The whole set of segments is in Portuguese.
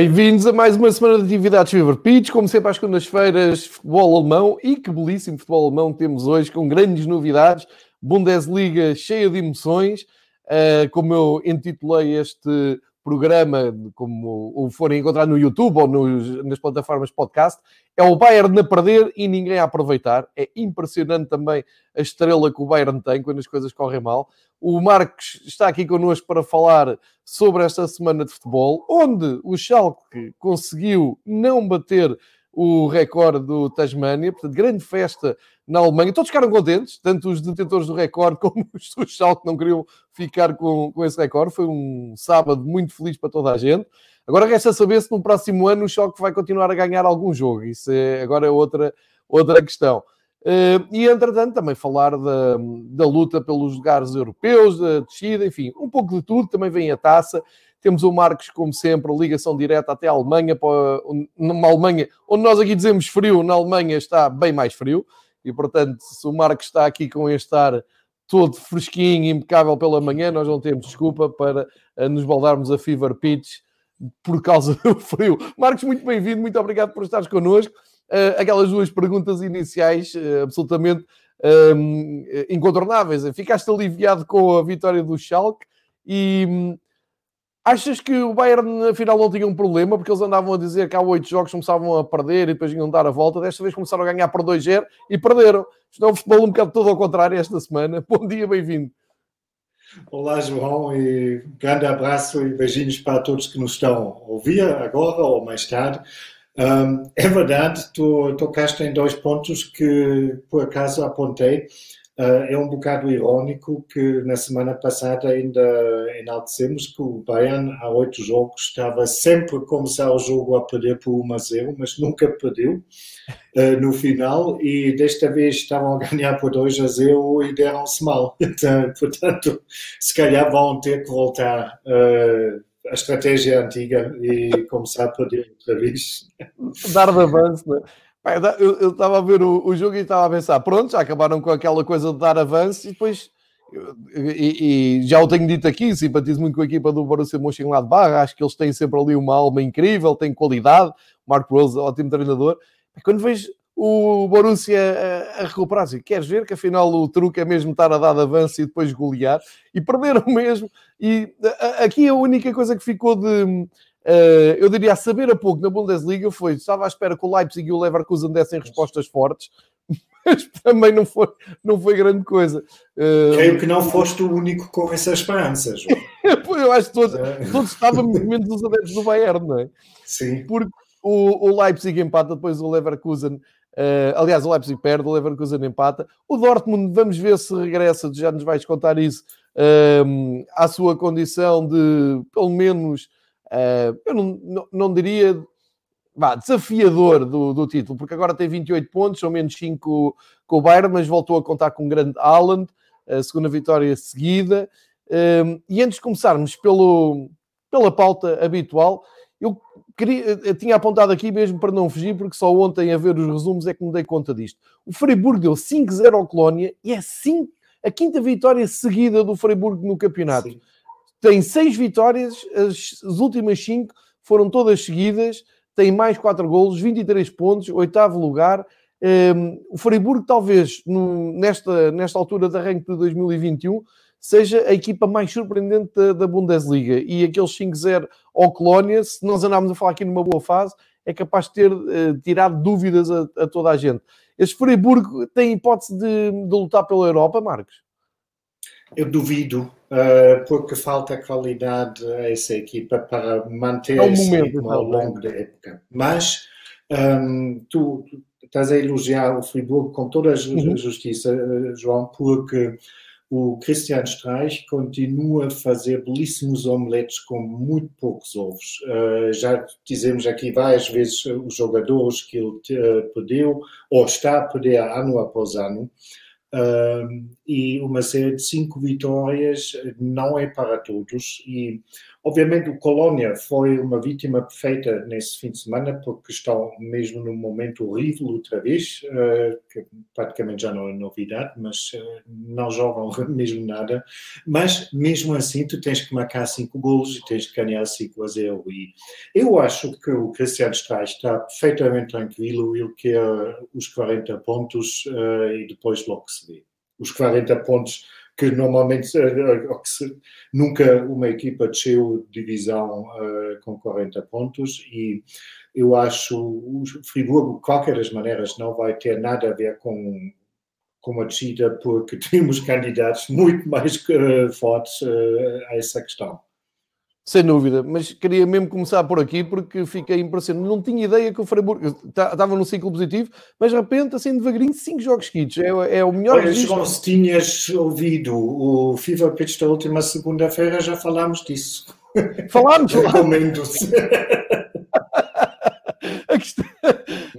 Bem-vindos a mais uma semana de atividades Fever Pitch, como sempre às segundas-feiras, futebol alemão e que belíssimo futebol alemão temos hoje com grandes novidades, Bundesliga cheia de emoções, uh, como eu intitulei este programa, como o forem encontrar no YouTube ou nos, nas plataformas podcast, é o Bayern a perder e ninguém a aproveitar. É impressionante também a estrela que o Bayern tem quando as coisas correm mal. O Marcos está aqui connosco para falar sobre esta semana de futebol, onde o Schalke conseguiu não bater o recorde do Tasmania, portanto, grande festa na Alemanha. Todos ficaram contentes, tanto os detentores do recorde como os do Schalke não queriam ficar com, com esse recorde. Foi um sábado muito feliz para toda a gente. Agora resta saber se no próximo ano o Schalke vai continuar a ganhar algum jogo. Isso é agora outra, outra questão. Uh, e, entretanto, também falar da, da luta pelos lugares europeus, da descida, enfim, um pouco de tudo. Também vem a taça. Temos o Marcos, como sempre, ligação direta até a Alemanha, para Alemanha onde nós aqui dizemos frio, na Alemanha está bem mais frio. E, portanto, se o Marcos está aqui com este ar todo fresquinho, impecável pela manhã, nós não temos desculpa para uh, nos baldarmos a Fever Pitch por causa do frio. Marcos, muito bem-vindo, muito obrigado por estares connosco uh, aquelas duas perguntas iniciais uh, absolutamente um, incontornáveis. Ficaste aliviado com a vitória do Schalke e um, achas que o Bayern afinal não tinha um problema porque eles andavam a dizer que há oito jogos começavam a perder e depois iam dar a volta. Desta vez começaram a ganhar por 2-0 e perderam. Isto é um futebol um bocado todo ao contrário esta semana. Bom dia, bem-vindo. Olá, João, e grande abraço e beijinhos para todos que nos estão a ouvir agora ou mais tarde. Um, é verdade, tu tocaste em dois pontos que por acaso apontei. Uh, é um bocado irónico que na semana passada ainda enaltecemos que o Bayern, há oito jogos, estava sempre a começar o jogo a perder por 1 a 0, mas nunca perdeu uh, no final e desta vez estavam a ganhar por 2 a 0 e deram-se mal. Então, portanto, se calhar vão ter que voltar. Uh, a estratégia antiga e começar a perder outra vez. Dar de avanço, né? Eu estava a ver o, o, jogo e estava a pensar, pronto, já acabaram com aquela coisa de dar avanço e depois, e, e já o tenho dito aqui, simpatizo muito com a equipa do Borussia Mönchengladbach, acho que eles têm sempre ali uma alma incrível, têm qualidade, Marco Rose, ótimo treinador, quando vejo o Borussia a, a recuperar-se. Queres ver que afinal o truque é mesmo estar a dar avanço e depois golear? E perderam mesmo. E a, aqui a única coisa que ficou de, eu diria, a saber a pouco na Bundesliga foi, estava à espera que o Leipzig e o Leverkusen dessem respostas fortes, mas também não foi, não foi grande coisa. Uh, Creio que não foste o único com essa esperança, João. eu acho que todos, todos estávamos menos os adeptos do Bayern, não é? Sim. Porque o, o Leipzig empata, depois o Leverkusen Uh, aliás, o Leipzig perde, o Leverkusen empata. O Dortmund, vamos ver se regressa, já nos vais contar isso, uh, à sua condição de, pelo menos, uh, eu não, não, não diria vá, desafiador do, do, título, porque agora tem 28 pontos, são menos 5 com o Bayern, mas voltou a contar com o grande Haaland, a segunda vitória seguida. e antes de começarmos pelo, pela pauta habitual, eu queria, eu tinha apontado aqui mesmo para não fugir, porque só ontem a ver os resumos é que me dei conta disto. O Freiburg deu 5-0 ao Colónia e é cinco, a quinta vitória seguida do Freiburg no campeonato. Sim. Tem seis vitórias, as, as últimas cinco foram todas seguidas, tem mais quatro golos, 23 pontos, oitavo lugar. Um, o Freiburg, talvez, no, nesta, nesta altura de arranque de 2021, seja a equipa mais surpreendente da, da Bundesliga. E aqueles 5-0 ao Colónia, se nós andarmos a falar aqui numa boa fase, é capaz de ter uh, tirado dúvidas a, a, toda a gente. Este Freiburg tem hipótese de, de lutar pela Europa, Marcos? Eu duvido, uh, porque falta qualidade a essa equipa para manter é um momento, ritmo ao longo da época. Mas um, ehm, tu, tu, estás a elogiar o Friburgo com toda a uhum. justiça, uhum. João, porque o Christian Streich continua a fazer belíssimos omeletes com muito poucos ovos. Uh, já dizemos aqui várias vezes os jogadores que ele uh, perdeu, ou está a perder ano após ano. E uma série de cinco vitórias não é para todos. E Obviamente, o Colônia foi uma vítima perfeita nesse fim de semana, porque estão mesmo num momento horrível outra vez, uh, que praticamente já não é novidade, mas uh, não jogam mesmo nada. Mas, mesmo assim, tu tens que marcar 5 golos e tens que ganhar 5 a 0. E eu acho que o Cristiano Streich está perfeitamente tranquilo, ele quer os 40 pontos uh, e depois logo se vê. Os 40 pontos que normalmente eh, eh, nunca uma equipa desceu divisão uh, com 40 pontos e eu acho o Friburgo, de qualquer das maneiras, não vai ter nada a ver com, com a descida porque temos candidatos muito mais uh, fortes uh, a essa questão. Sem dúvida, mas queria mesmo começar por aqui porque fiquei impressionado. Não tinha ideia que o Freiburg estava num ciclo positivo, mas de repente, assim devagarinho, cinco jogos seguidos. É, é o melhor. Olha, João, se tinhas ouvido o FIFA Pitch da última segunda-feira, já falámos disso. Falámos, Recomendo-se. a, questão,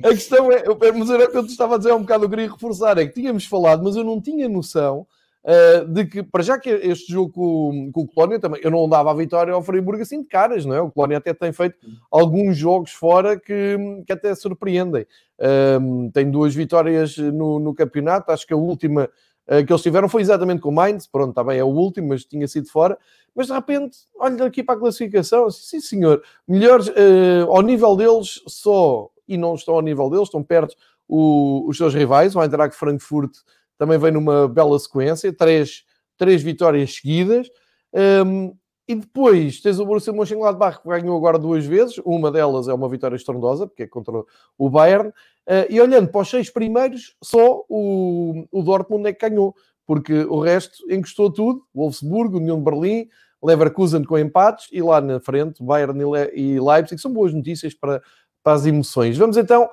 a questão é, mas era o que eu te estava a dizer há um bocado, eu queria reforçar, é que tínhamos falado, mas eu não tinha noção uh, de que, para já que este jogo com, com o Colónia também, eu não dava a vitória ao Freiburg assim de caras, não é? O Colónia até tem feito alguns jogos fora que, que até surpreendem. Uh, tem duas vitórias no, no campeonato, acho que a última uh, que eles tiveram foi exatamente com o Mainz, pronto, também é o último, mas tinha sido fora. Mas de repente, olha aqui para a classificação, sim senhor, melhores uh, ao nível deles só, e não estão ao nível deles, estão perto o, os seus rivais, o Eintracht Frankfurt também vem numa bela sequência, três, três vitórias seguidas. Um, e depois tens o Borussia Mönchengladbach que ganhou agora duas vezes, uma delas é uma vitória estrondosa, porque é contra o Bayern. Uh, e olhando para os seis primeiros, só o, o Dortmund é que ganhou, porque o resto encostou tudo: Wolfsburgo, União de Berlim, Leverkusen com empates e lá na frente Bayern e Leipzig. São boas notícias para, para as emoções. Vamos então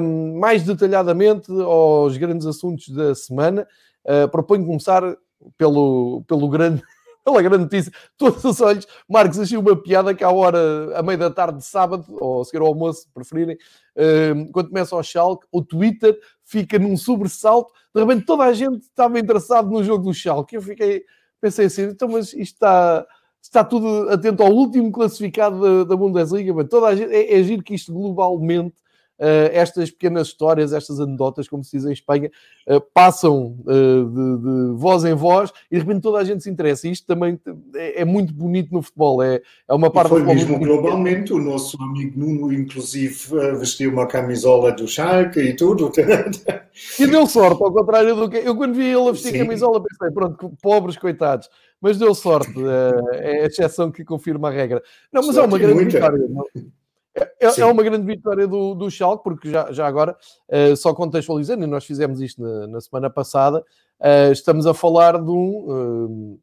um, mais detalhadamente aos grandes assuntos da semana. Uh, proponho começar pelo, pelo grande, pela grande notícia. Todos os olhos, Marcos, achei uma piada que à hora, à meia da tarde de sábado, ou a seguir ao almoço, se preferirem, uh, quando começa o Schalke, o Twitter fica num sobressalto. De repente toda a gente estava interessado no jogo do Schalke. Eu fiquei, pensei assim, então mas isto está está tudo atento ao último classificado da, da Bundesliga, mas toda a gente, é, é giro que isto globalmente estas pequenas histórias, estas anedotas, como se diz em Espanha, uh, passam uh, de, de, voz em voz e de repente toda a gente se interessa. Isto também é, é muito bonito no futebol, é, é uma parte... E foi mesmo globalmente, o nosso amigo Nuno, inclusive, vestiu uma camisola do Schalke e tudo. e deu sorte, ao contrário do que... Eu quando vi ele a vestir Sim. camisola pensei, pronto, pobres coitados. Mas deu sorte, é a exceção que confirma a regra. Não, mas sorte é uma grande muita. vitória. Não? É, é, é, uma grande vitória do, do Schalke, porque já, já agora, uh, só contextualizando, e nós fizemos isto na, na semana passada, uh, estamos a falar de um, uh,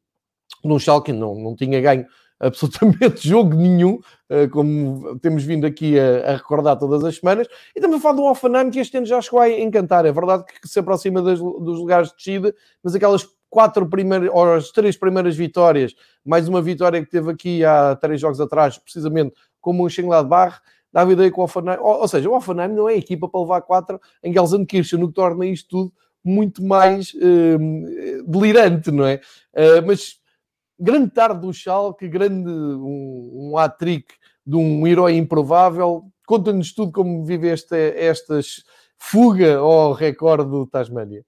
de um Schalke que não, não tinha ganho absolutamente jogo nenhum, como temos vindo aqui a, recordar todas as semanas, e também a falar do Offenheim que este ano já chegou a encantar. É verdade que se aproxima das, dos lugares de descida, mas aquelas quatro primeiras, ou as três primeiras vitórias, mais uma vitória que teve aqui há três jogos atrás, precisamente como o Mönchengladbach, dá a ideia que o Offenheim, ou, ou, seja, o Offenheim não é equipa para levar 4 em Gelsenkirchen, no que torna isto tudo muito mais uh, delirante, não é? Uh, mas grande tarde do Schalke, grande um, um hat-trick de um herói improvável. Conta-nos tudo como vive esta, estas fuga ao recorde do Tasmania.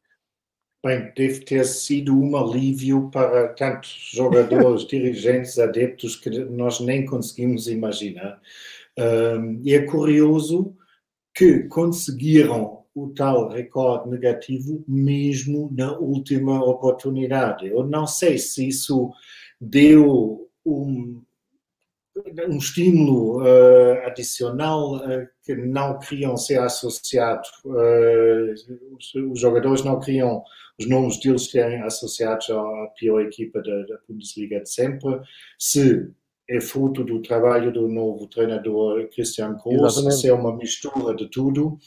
Bem, deve ter sido um alívio para tantos jogadores, dirigentes, adeptos que nós nem conseguimos imaginar. Um, e é curioso que conseguiram o tal recorde negativo mesmo na última oportunidade. Eu não sei se isso deu um, um estímulo uh, adicional uh, que não queriam ser associados, uh, os, os, jogadores não queriam os nomes deles serem associados à pior equipa da, da Bundesliga de sempre, se é fruto do trabalho do novo treinador Christian Groß, se é uma mistura de tudo.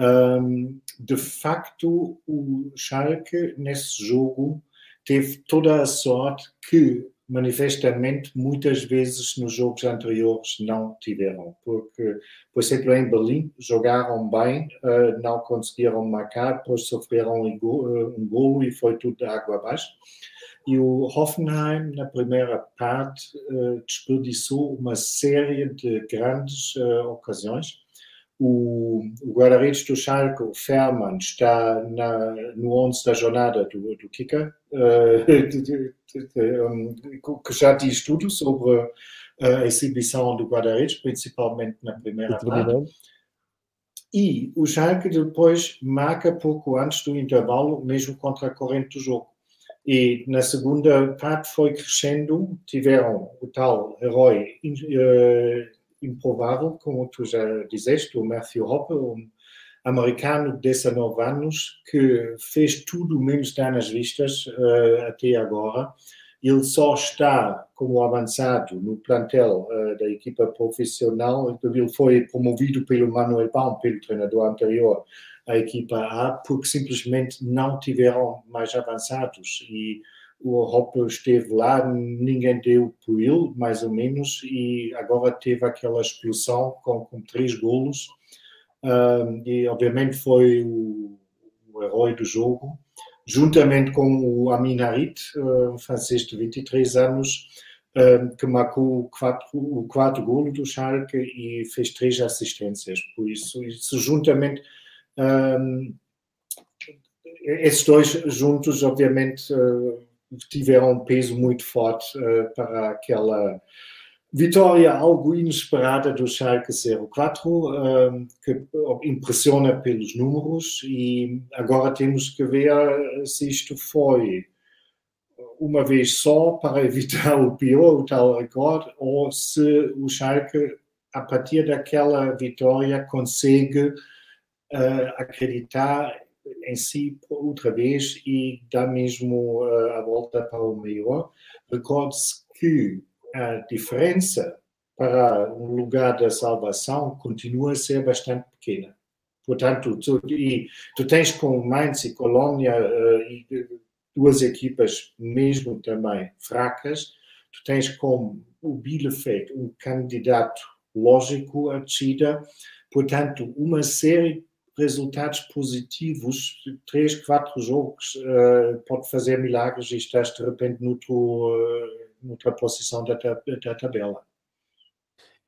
Um, de facto, o Schalke, nesse jogo, teve toda a sorte que manifestamente, muitas vezes nos jogos anteriores não tiveram, porque, por exemplo, em Berlim jogaram bem, uh, não conseguiram marcar, depois sofreram um, um golo e foi tudo água abaixo. E o Hoffenheim, na primeira parte, uh, desperdiçou uma série de grandes ocasiões o, o guarda-redes do Schalke, o Ferman, está na, no 11 da jornada do, do Kicker, uh, que já diz tudo sobre a exibição do guarda-redes, principalmente na primeira parte. E o Schalke depois marca pouco antes do intervalo, mesmo contra a corrente do jogo. E na segunda parte foi crescendo, tiveram o tal herói uh, improvável, como tu já dizeste, o Matthew Hopper, um americano de 19 anos, que fez tudo menos dar nas vistas uh, até agora. Ele só está como avançado no plantel uh, da equipa profissional. Ele foi promovido pelo Manuel Baum, pelo treinador anterior, à equipa A, porque simplesmente não tiveram mais avançados. E o Hopper esteve lá, ninguém deu por ele, mais ou menos, e agora teve aquela explosão com, com três golos, e obviamente foi o, o, herói do jogo, juntamente com o Amin Harit, um francês de 23 anos, que marcou quatro, o quarto golo do Schalke e fez três assistências, por isso, isso juntamente... Um, esses dois juntos, obviamente, uh, tiveram um peso muito forte uh, para aquela vitória algo inesperada do Schalke 04, uh, que impressiona pelos números e agora temos que ver se isto foi uma vez só para evitar o pior, o tal recorde, ou se o Schalke, a partir daquela vitória, consegue uh, acreditar em si outra vez e dá mesmo uh, a volta para o melhor. Recorde-se que a diferença para um lugar da salvação continua a ser bastante pequena. Portanto, tu, e, tu tens com Mainz e Colônia uh, e duas equipas mesmo também fracas, tu tens com o Bielefeld um candidato lógico a descida, portanto, uma série resultados positivos, três, quatro jogos, uh, pode fazer milagres e estás de repente noutro, uh, noutra posição da, da tabela.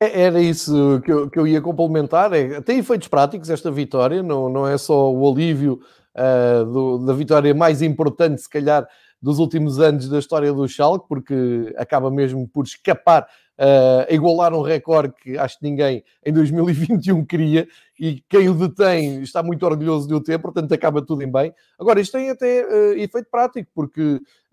É, era isso que eu, que eu ia complementar. É, tem efeitos práticos esta vitória, não, não é só o alívio uh, do, da vitória mais importante, se calhar, dos últimos anos da história do Schalke, porque acaba mesmo por escapar a igualar um recorde que acho que ninguém em 2021 queria e quem o detém está muito orgulhoso de o ter, portanto acaba tudo em bem. Agora, isto tem até uh, efeito prático, porque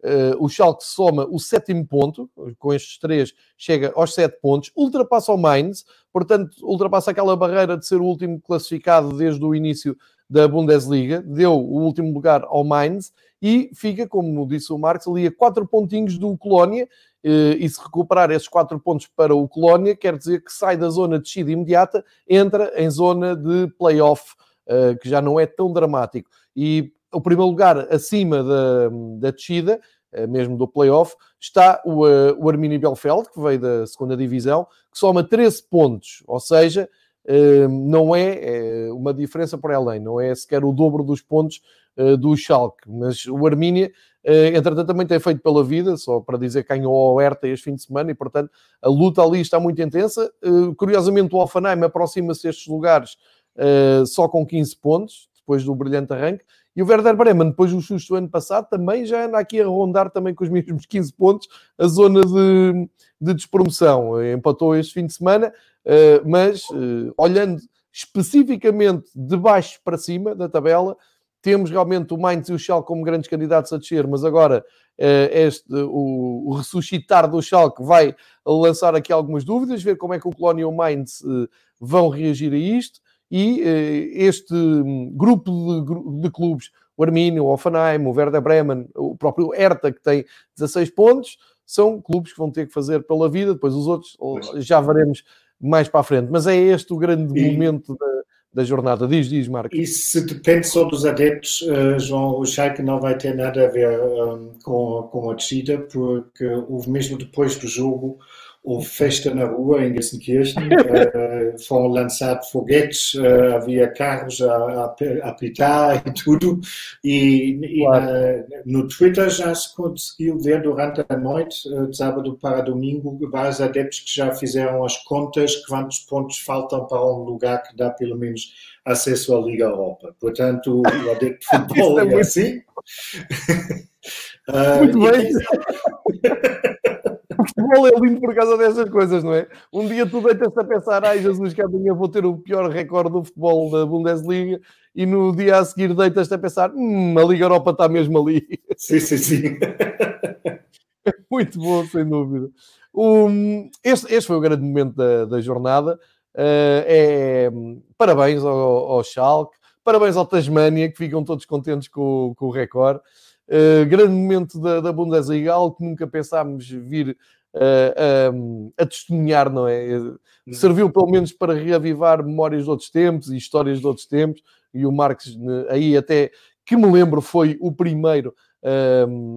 uh, o Schalke soma o sétimo ponto, com estes três chega aos sete pontos, ultrapassa o Mainz, portanto ultrapassa aquela barreira de ser o último classificado desde o início da Bundesliga, deu o último lugar ao Mainz e fica, como disse o Marcos, ali a quatro pontinhos do Colónia, eh, e se recuperar esses quatro pontos para o Colónia, quer dizer que sai da zona de descida imediata, entra em zona de play-off, eh, que já não é tão dramático. E o primeiro lugar acima da, da descida, mesmo do play-off, está o, o Arminia Belfeld, que veio da segunda divisão, que soma 13 pontos, ou seja, não é uma diferença por além, não é sequer o dobro dos pontos do Schalke, mas o Arminia Uh, entretanto, também tem feito pela vida, só para dizer que ganhou o Herta este fim de semana e, portanto, a luta ali está muito intensa. Curiosamente, o Offenheim aproxima-se estes lugares só com 15 pontos, depois do brilhante arranque. E o Werder Bremen, depois do susto do ano passado, também já anda aqui a rondar também com os mesmos 15 pontos a zona de, de despromoção. Empatou este fim de semana, mas olhando especificamente de baixo para cima da tabela, temos realmente o Mainz e o Schalke como grandes candidatos a descer, mas agora eh, este, o, ressuscitar do Schalke vai lançar aqui algumas dúvidas, ver como é que o Colónia e o Mainz eh, vão reagir a isto. E eh, este grupo de, de clubes, o Arminio, o Offenheim, o Werder Bremen, o próprio Hertha, que tem 16 pontos, são clubes que vão ter que fazer pela vida. Depois os outros já veremos mais para a frente. Mas é este o grande e... momento da, da jornada. Diz, diz, Marcos. Isso depende só dos adeptos, uh, João. O Schalke não vai ter nada a ver um, com, com a descida, porque houve mesmo depois do jogo houve festa na rua em Gelsenkirchen, uh, foram lançados foguetes, uh, havia carros a, apitar e tudo, e, e na, no Twitter já se conseguiu ver durante a noite, uh, de sábado para domingo, vários adeptos que já fizeram as contas quantos pontos faltam para um lugar que dá pelo menos acesso à Liga Europa. Portanto, o adepto de futebol é, é assim. muito bem. O futebol é lindo por causa dessas coisas, não é? Um dia tu deitas-te a pensar, ai Jesus, que amanhã vou ter o pior recorde do futebol da Bundesliga, e no dia a seguir deitas-te a pensar, hum, a Liga Europa está mesmo ali. Sim, sim, sim. Muito bom, sem dúvida. Um, este, este, foi o grande momento da, da jornada. Uh, é, parabéns ao, ao Schalke, parabéns ao Tasmania, que ficam todos contentes com, com o recorde. Uh, grande momento da, da Bundesliga, algo que nunca pensámos vir uh, a testemunhar, não é? Uhum. Serviu pelo menos para reavivar memórias de outros tempos e histórias de outros tempos, e o Marques aí até, que me lembro, foi o primeiro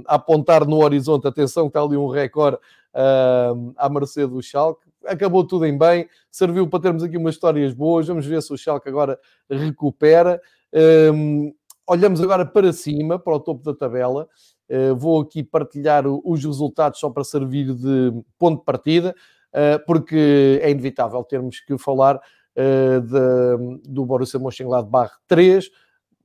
a apontar no horizonte, atenção que está ali um recorde uh, à mercê do Schalke, acabou tudo em bem, serviu para termos aqui umas histórias boas, vamos ver se o Schalke agora recupera. Um, olhamos agora para cima, para o topo da tabela. Uh, vou aqui partilhar os resultados só para servir de ponto de partida, uh, porque é inevitável termos que falar uh, de, do Borussia Mönchengladbach 3,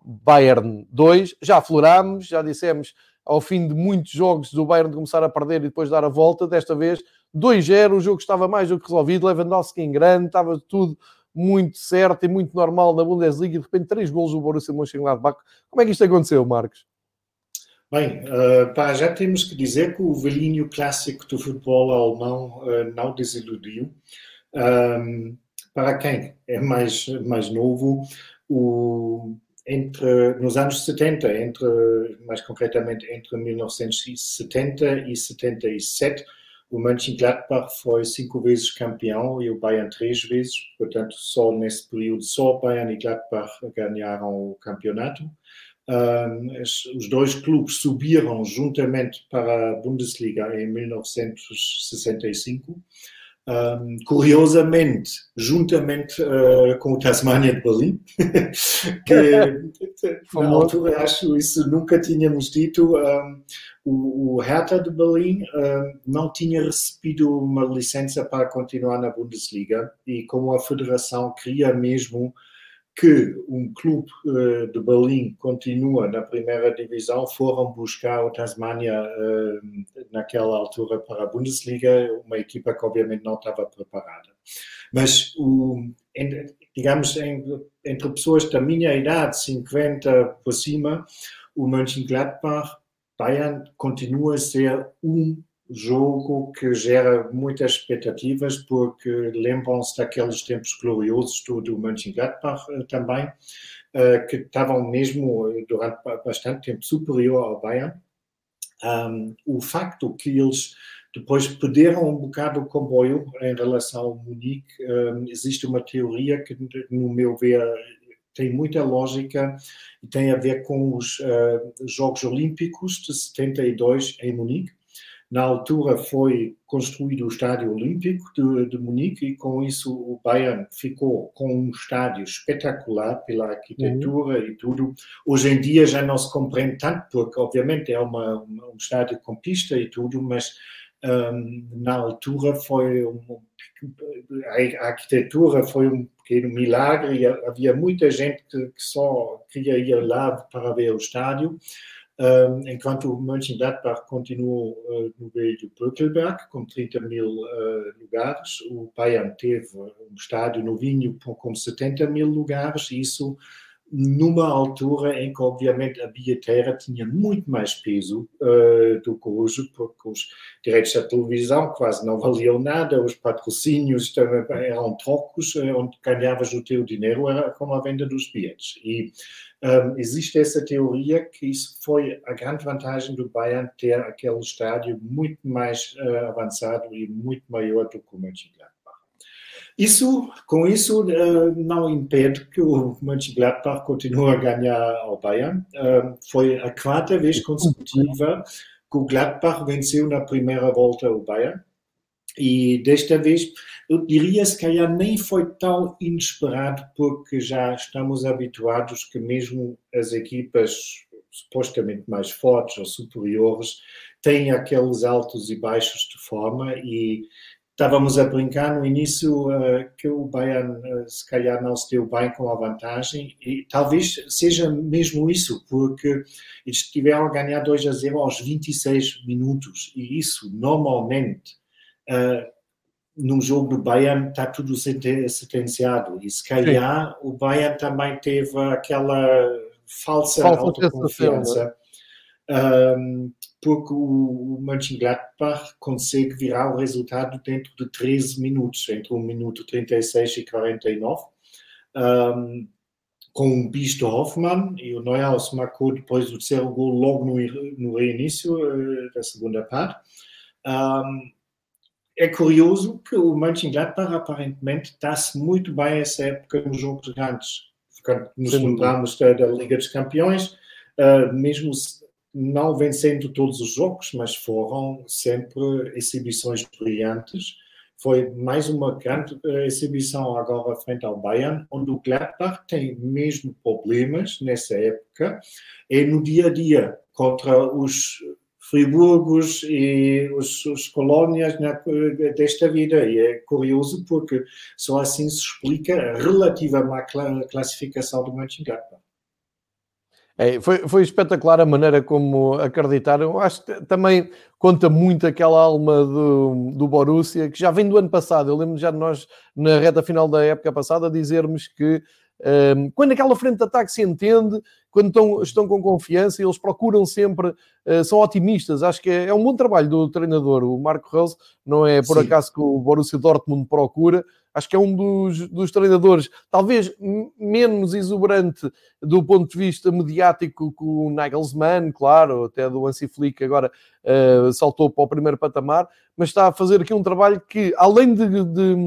Bayern 2. Já aflorámos, já dissemos ao fim de muitos jogos do Bayern de começar a perder e depois dar a volta, desta vez 2-0, o jogo estava mais do que resolvido, Lewandowski em grande, estava tudo muito certo e muito normal na Bundesliga e de repente três gols do Borussia Mönchengladbach. Como é que isto aconteceu, Marcos? Bem, uh, pá, já temos que dizer que o velhinho clássico do futebol alemão uh, não desiludiu. Um, para quem é mais, mais novo, o, entre, nos anos 70, entre, mais concretamente entre 1970 e 77, o Mönchengladbach foi cinco vezes campeão e o Bayern três vezes, portanto, só nesse período, só Bayern e Gladbach ganharam o campeonato. Os dois clubes subiram juntamente para a Bundesliga em 1965 um, curiosamente, juntamente uh, com o Tasmania de Berlim, que na altura acho isso nunca tínhamos dito, um, o, o Hertha de Berlim um, não tinha recebido uma licença para continuar na Bundesliga e como a federação queria mesmo que um clube uh, de Berlim continua na primeira divisão, foram buscar o Tasmania uh, naquela altura para a Bundesliga, uma equipa que obviamente não estava preparada. Mas, o, digamos, entre pessoas da minha idade, 50 por cima, o Mönchengladbach, Bayern continua a ser um jogo que gera muitas expectativas, porque lembram-se daqueles tempos gloriosos do, do Mönchengladbach eh, também, eh, que estavam mesmo eh, durante bastante tempo superior ao Bayern. Um, o facto que eles depois perderam um bocado o comboio em relação ao Munique, um, existe uma teoria que, no meu ver, tem muita lógica e tem a ver com os uh, Jogos Olímpicos de 72 em Munique na altura foi construído o Estádio Olímpico de, de, Munique e com isso o Bayern ficou com um estádio espetacular pela arquitetura uhum. e tudo. Hoje em dia já não se compreende tanto, porque obviamente é uma, uma, um estádio com pista e tudo, mas um, na altura foi um, a arquitetura foi um pequeno milagre e havia muita gente que, que só queria ir lá para ver o estádio enquanto o Mönchengladbach continuou uh, no meio do Bökelberg, com 30 mil uh, lugares. O Bayern teve um estádio novinho com 70 mil lugares, isso numa altura em que, obviamente, a bilheteira tinha muito mais peso uh, do que hoje, porque os direitos da televisão quase não valiam nada, os patrocínios também eram trocos, onde ganhavas o teu dinheiro era com a venda dos bilhetes. E um, existe essa teoria que isso foi a grande vantagem do Bayern ter aquele estádio muito mais uh, avançado e muito maior do que o Mönchengladbach. Isso, com isso, uh, não impede que o Mönchengladbach continue a ganhar ao Bayern. Uh, foi a quarta vez consecutiva que o Gladbach venceu na primeira volta o Bayern. E desta vez, eu diria se calhar nem foi tão inesperado, porque já estamos habituados que mesmo as equipas supostamente mais fortes ou superiores têm aqueles altos e baixos de forma e estávamos a brincar no início uh, que o Bayern uh, se calhar não se deu bem com a vantagem e talvez seja mesmo isso, porque eles tiveram a ganhar 2 a 0 aos 26 minutos e isso normalmente uh, num jogo do Bayern está tudo sentenciado e se calhar Sim. o Bayern também teve aquela falsa, falsa autoconfiança um, porque o, o Mönchengladbach consegue virar o resultado dentro de 13 minutos, entre 1 minuto 36 e 49. Um, com um bis do Hoffmann, e o Neuhaus marcou depois do terceiro gol logo no, no reinício uh, da segunda parte. Um, é curioso que o Mönchengladbach aparentemente está-se muito bem essa época nos jogos grandes. Quando nos lembramos da, da, Liga dos Campeões, uh, mesmo não vencendo todos os jogos, mas foram sempre exibições brilhantes. Foi mais uma grande eh, exibição agora frente ao Bayern, onde o Gladbach tem mesmo problemas nessa época, e no dia a dia contra os Friburgos e os, os colónias na, desta vida. E é curioso porque só assim se explica a relativa má classificação do Mönchengladbach. É, foi, foi espetacular a maneira como acreditaram. Acho que também conta muito aquela alma do, do Borussia, que já vem do ano passado. Eu lembro já de nós, na reta final da época passada, dizermos que quando aquela frente de ataque se entende, quando estão, estão com confiança, eles procuram sempre, uh, são otimistas. Acho que é, é, um bom trabalho do treinador. O Marco Rose não é por Sim. acaso que o Borussia Dortmund procura, Acho que é um dos, dos treinadores, talvez menos exuberante do ponto de vista mediático que o Nagelsmann, claro, até do Hansi Flick agora uh, saltou para o primeiro patamar, mas está a fazer aqui um trabalho que, além de, de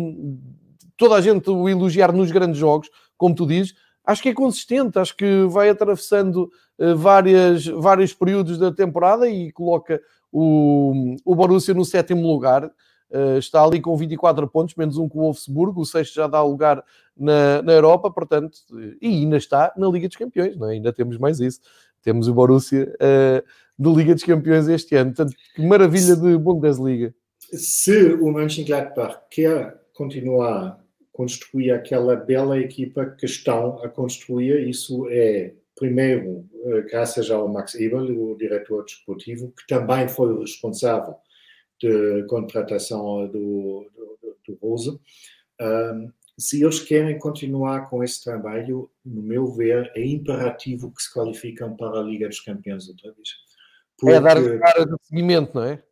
toda a gente o elogiar nos grandes jogos, como tu dizes, acho que é consistente, acho que vai atravessando uh, várias, vários períodos da temporada e coloca o, o Borussia no sétimo lugar. Uh, está ali com 24 pontos, menos um com o Wolfsburgo, o sexto já dá lugar na, na Europa, portanto, e ainda está na Liga dos Campeões, não é? ainda temos mais isso. Temos o Borussia uh, Liga dos Campeões este ano, portanto, que maravilha de Bundesliga. Se o Mönchengladbach quer continuar a construir aquela bela equipa que estão a construir, isso é primeiro eh, graças ao Max Ebel, o diretor desportivo, que também foi o responsável de contratação do, do, do Rosa. Um, se eles querem continuar com esse trabalho, no meu ver, é imperativo que se qualificam para a Liga dos Campeões outra vez. Porque, é dar, dar seguimento, não é?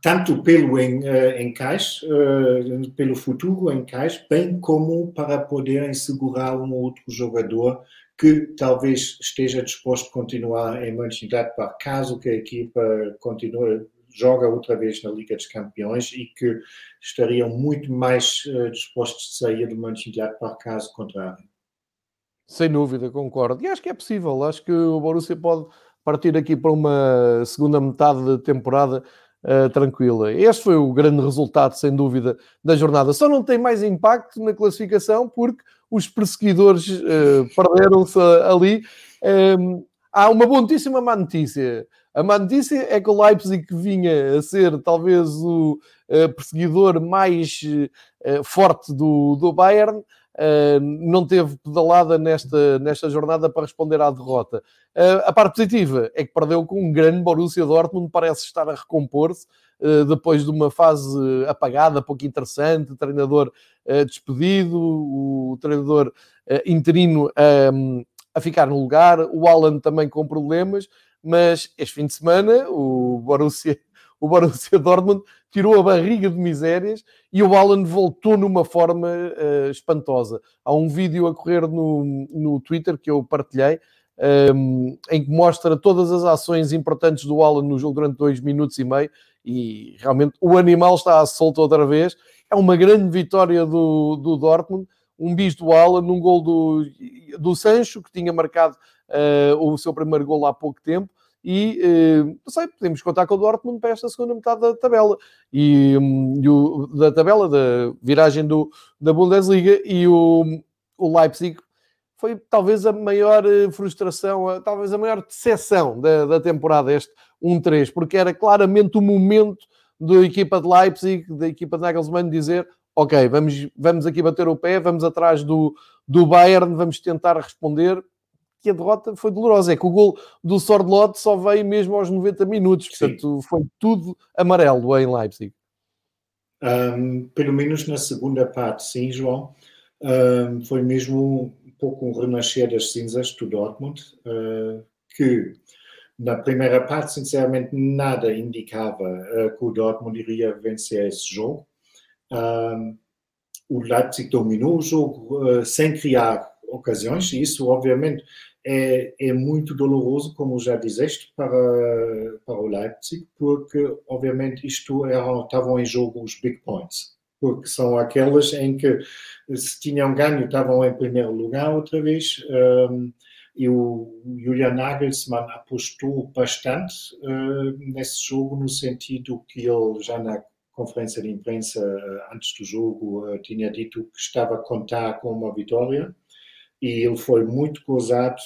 Tanto pelo uh, encaixe, uh, pelo futuro encaixe, bem como para poderem segurar um ou outro jogador que talvez esteja disposto a continuar em Mönchengladbach, caso que a equipa continue, joga outra vez na Liga dos Campeões e que estariam muito mais uh, dispostos a sair do Mönchengladbach caso contrário. Sem dúvida, concordo. E acho que é possível. Acho que o Borussia pode partir aqui para uma segunda metade da temporada uh, tranquila. Este foi o grande resultado, sem dúvida, da jornada. Só não tem mais impacto na classificação porque os perseguidores uh, perderam-se ali. Um, há uma bontíssima má notícia. A má notícia é que o Leipzig, que vinha a ser talvez o uh, perseguidor mais uh, forte do, do Bayern, não teve pedalada nesta, nesta jornada para responder à derrota. a parte positiva é que perdeu com um grande Borussia Dortmund, parece estar a recompor-se depois de uma fase apagada, pouco interessante, treinador despedido, o treinador interino a ficar no lugar, o Alan também com problemas mas este fim de semana o Borussia, o Borussia Dortmund tirou a barriga de misérias e o Alan voltou numa forma uh, espantosa. Há um vídeo a correr no, no Twitter que eu partilhei, um, ehm, em que mostra todas as ações importantes do Alan no jogo durante dois minutos e meio, e realmente o animal está solto outra vez. É uma grande vitória do, do Dortmund, um bis do Alan, num gol do, do Sancho, que tinha marcado uh, o seu primeiro gol há pouco tempo. E uh, não sei, podemos contar com o Dortmund para esta segunda metade da tabela. E, um, e o, da tabela da viragem do, da Bundesliga e o, o Leipzig foi talvez a maior eh, frustração, talvez a maior decepção da, da temporada, este 1-3, porque era claramente o momento da equipa de Leipzig, da equipa de Nagelsmann, dizer ok, vamos, vamos aqui bater o pé, vamos atrás do, do Bayern, vamos tentar responder, que a derrota foi dolorosa. É que o gol do Sordlot só veio mesmo aos 90 minutos, portanto Sim. foi tudo amarelo em Leipzig. Um, pelo menos na segunda parte, sim, João. Um, foi mesmo um pouco um renascer das cinzas do Dortmund, uh, que na primeira parte, sinceramente, nada indicava uh, que o Dortmund iria vencer esse jogo. Um, o Leipzig dominou o jogo uh, sem criar ocasiões, e isso, obviamente, é, é, muito doloroso, como já disseste, para, para o Leipzig, porque, obviamente, isto eram, estavam em jogo os big points, porque são aquelas em que, se tinham ganho, estavam em primeiro lugar outra vez. Um, e o Julian Nagelsmann apostou bastante uh, nesse jogo, no sentido que ele já na conferência de imprensa antes do jogo uh, tinha dito que estava a contar com uma vitória e ele foi muito gozado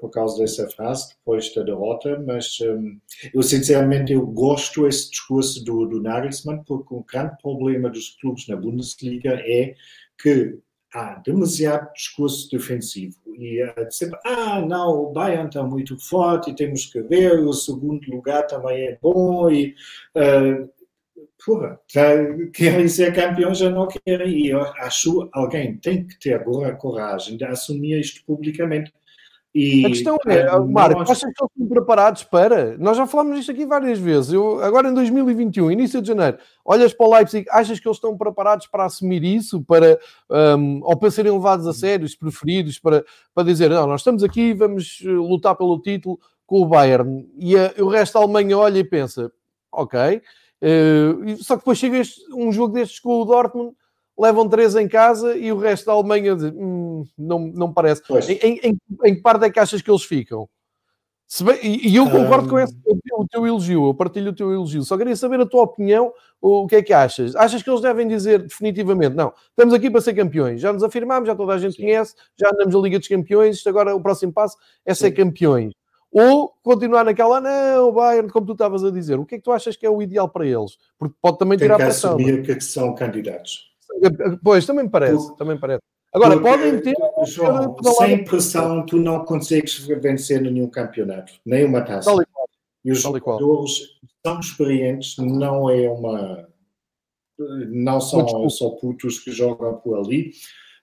por causa dessa frase depois da derrota, mas um, eu sinceramente eu gosto desse discurso do, do Nagelsmann porque um grande problema dos clubes na Bundesliga é que há demasiado discurso defensivo. E uh, sempre, ah, não, o Bayern está muito forte e temos que ver, o segundo lugar também é bom e uh, porra, querem ser campeões já não querem e eu acho que alguém tem que ter agora a coragem de assumir isto publicamente e, a questão é, uh, Marco, achas que estão preparados para? Nós já falámos disto aqui várias vezes. Eu, agora em 2021, início de janeiro, olhas para o Leipzig, achas que eles estão preparados para assumir isso, para, um, ou para serem levados a sério, preferidos, para, para dizer, não, nós estamos aqui, vamos eh, lutar pelo título com o Bayern. E a, o resto da Alemanha olha e pensa, ok, só que depois chega este, um jogo destes com o Dortmund levam três em casa e o resto da Alemanha hum, não, não parece. Em, em, em, que parte é que achas que eles ficam? Bem, e, e, eu concordo um... com esse, o, teu elogio, eu partilho o teu elogio. Só queria saber a tua opinião, o, o que é que achas? Achas que eles devem dizer definitivamente, não, estamos aqui para ser campeões, já nos afirmamos, já toda a gente Sim. conhece, já andamos na Liga dos Campeões, agora o próximo passo é ser Sim. campeões. Ou continuar naquela, não, Bayern, como tu estavas a dizer, o que é que tu achas que é o ideal para eles? Porque pode também tirar Tem que assumir que são candidatos. Pois, também me parece, Por, também parece. Agora, porque, podem ter. João, sem pressão, tu não consegues vencer nenhum campeonato, nem uma taça. Tal e qual. E os Tal jogadores são experientes, não é uma. Não são só putos que jogam por ali.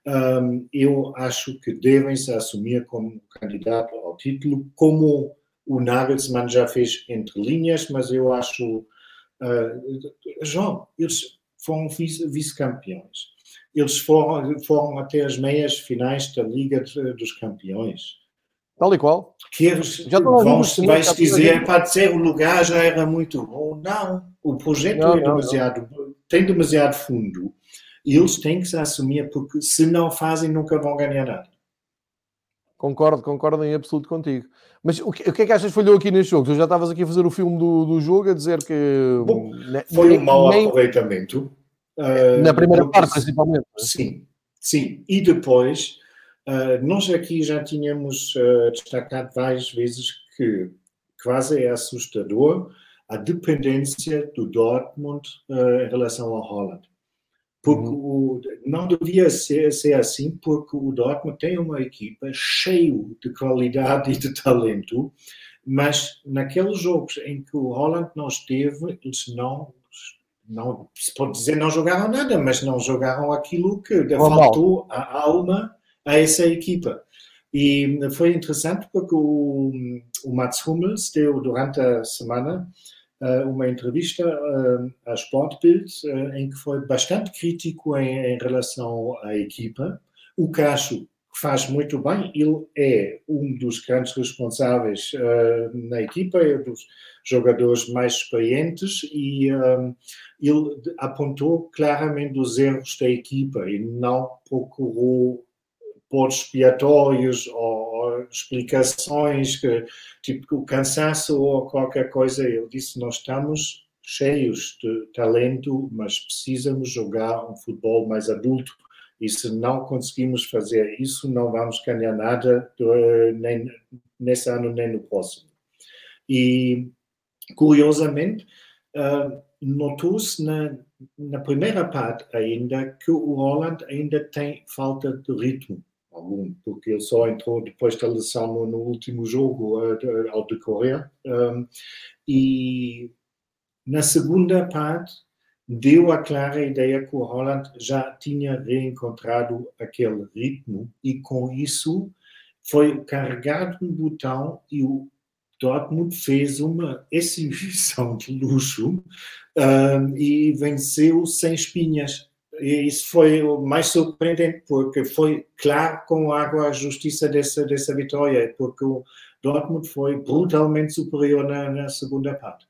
Um, eu acho que devem se assumir como candidato ao título, como o Nagelsmann já fez entre linhas, mas eu acho. Uh, João, eles foram vice-campeões. Eles foram, foram até as meias finais da Liga dos Campeões. Tal e qual. Queres, já vão, vais dizer, para dizer o lugar já era muito bom. Não, o projeto não, é demasiado, não. tem demasiado fundo eles têm que se assumir, porque se não fazem, nunca vão ganhar nada. Concordo, concordo em absoluto contigo. Mas o que, o que é que achas que falhou aqui neste jogo? Tu já estavas aqui a fazer o filme do, do jogo, a dizer que. Bom, foi um mau nem... aproveitamento. Uh, na primeira parte, principalmente. É? Sim, sim. E depois, uh, nós aqui já tínhamos uh, destacado várias vezes que quase é assustador a dependência do Dortmund em relação ao Holland. Porque uhum. o, não devia ser, ser assim, porque o Dortmund tem uma equipa cheio de qualidade e de talento, mas naqueles jogos em que o Holland não esteve, eles não, não se pode dizer não jogaram nada, mas não jogaram aquilo que faltou a alma a essa equipa. E foi interessante porque o, o Mats Hummels deu durante a semana uma entrevista uh, à Sportbild uh, em que foi bastante crítico em, em, relação à equipa, o que acho faz muito bem. Ele é um dos grandes responsáveis uh, na equipa, é um dos jogadores mais experientes e ele apontou claramente os erros da equipa e não procurou por expiatórios ou explicações, que, tipo o cansaço ou qualquer coisa. Ele disse: Nós estamos cheios de talento, mas precisamos jogar um futebol mais adulto. E se não conseguimos fazer isso, não vamos ganhar nada nem nesse ano nem no próximo. E, curiosamente, uh, notou-se na, na primeira parte ainda que o Holland ainda tem falta de ritmo porque ele só entrou depois da lesão no, no último jogo uh, ao decorrer. Um, e na segunda parte deu a clara ideia que o Holland já tinha reencontrado aquele ritmo e com isso foi carregado um botão e o Dortmund fez uma exibição de luxo um, e venceu sem espinhas. E isso foi o mais surpreendente, porque foi claro com água a justiça dessa, dessa vitória, porque o Dortmund foi brutalmente superior na, na segunda parte.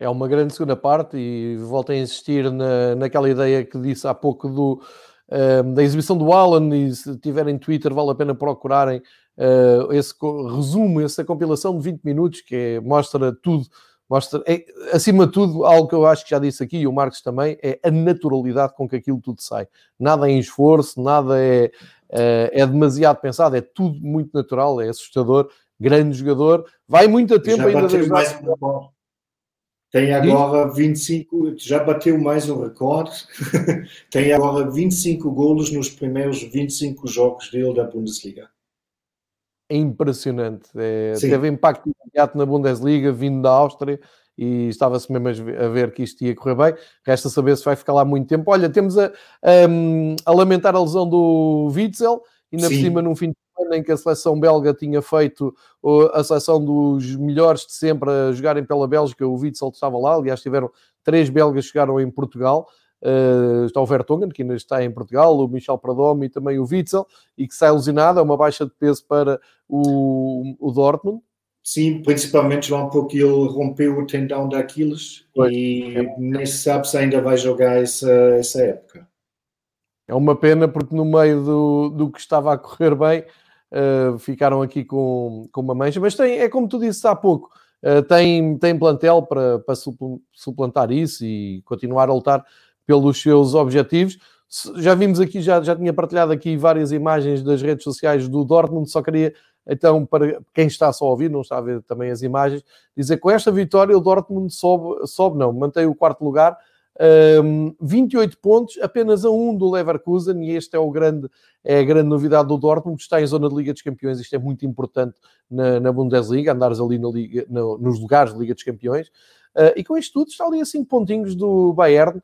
É uma grande segunda parte e volto a insistir na, naquela ideia que disse há pouco do, uh, da exibição do Alan e se tiverem Twitter vale a pena procurarem uh, esse resumo, essa compilação de 20 minutos que é, mostra tudo mostra, é, acima de tudo, algo que eu acho que já disse aqui, e o Marcos também, é a naturalidade com que aquilo tudo sai. Nada é em esforço, nada é, é, é demasiado pensado, é tudo muito natural, é assustador, grande jogador, vai muito a tempo já ainda mais um Tem agora 25, já bateu mais um recorde, tem agora 25 golos nos primeiros 25 jogos dele da Bundesliga é impressionante. É, teve impacto imediato na Bundesliga, vindo da Áustria, e estava-se mesmo a ver que isto ia correr bem. Resta saber se vai ficar lá muito tempo. Olha, temos a, a, a lamentar a lesão do Witzel, e na por cima, num fim de semana em que a seleção belga tinha feito a seleção dos melhores de sempre a jogarem pela Bélgica, o Witzel estava lá. Aliás, tiveram três belgas que chegaram em Portugal. Uh, está o Vertonghen, que ainda está em Portugal, o Michel Pradomo e também o Witzel, e que sai lesionado, é uma baixa de peso para o, o Dortmund. Sim, principalmente João, porque ele rompeu o tendão da Aquiles e nem se sabe se ainda vai jogar essa, essa época. É uma pena porque no meio do, do que estava a correr bem uh, ficaram aqui com, com uma mancha, mas tem, é como tu disse há pouco, uh, tem, tem plantel para, para suplantar isso e continuar a lutar pelos seus objetivos. Já vimos aqui, já, já tinha partilhado aqui várias imagens das redes sociais do Dortmund, só queria então, para quem está só a ouvir, não está a ver também as imagens, dizer que com esta vitória o Dortmund sobe, sobe não, mantém o quarto lugar, um, 28 pontos, apenas a um do Leverkusen, e este é, o grande, é a grande novidade do Dortmund, que está em zona de Liga dos Campeões, isto é muito importante na, na Bundesliga, andares ali na Liga, no, nos lugares de Liga dos Campeões, uh, e com isto tudo está ali a 5 pontinhos do Bayern,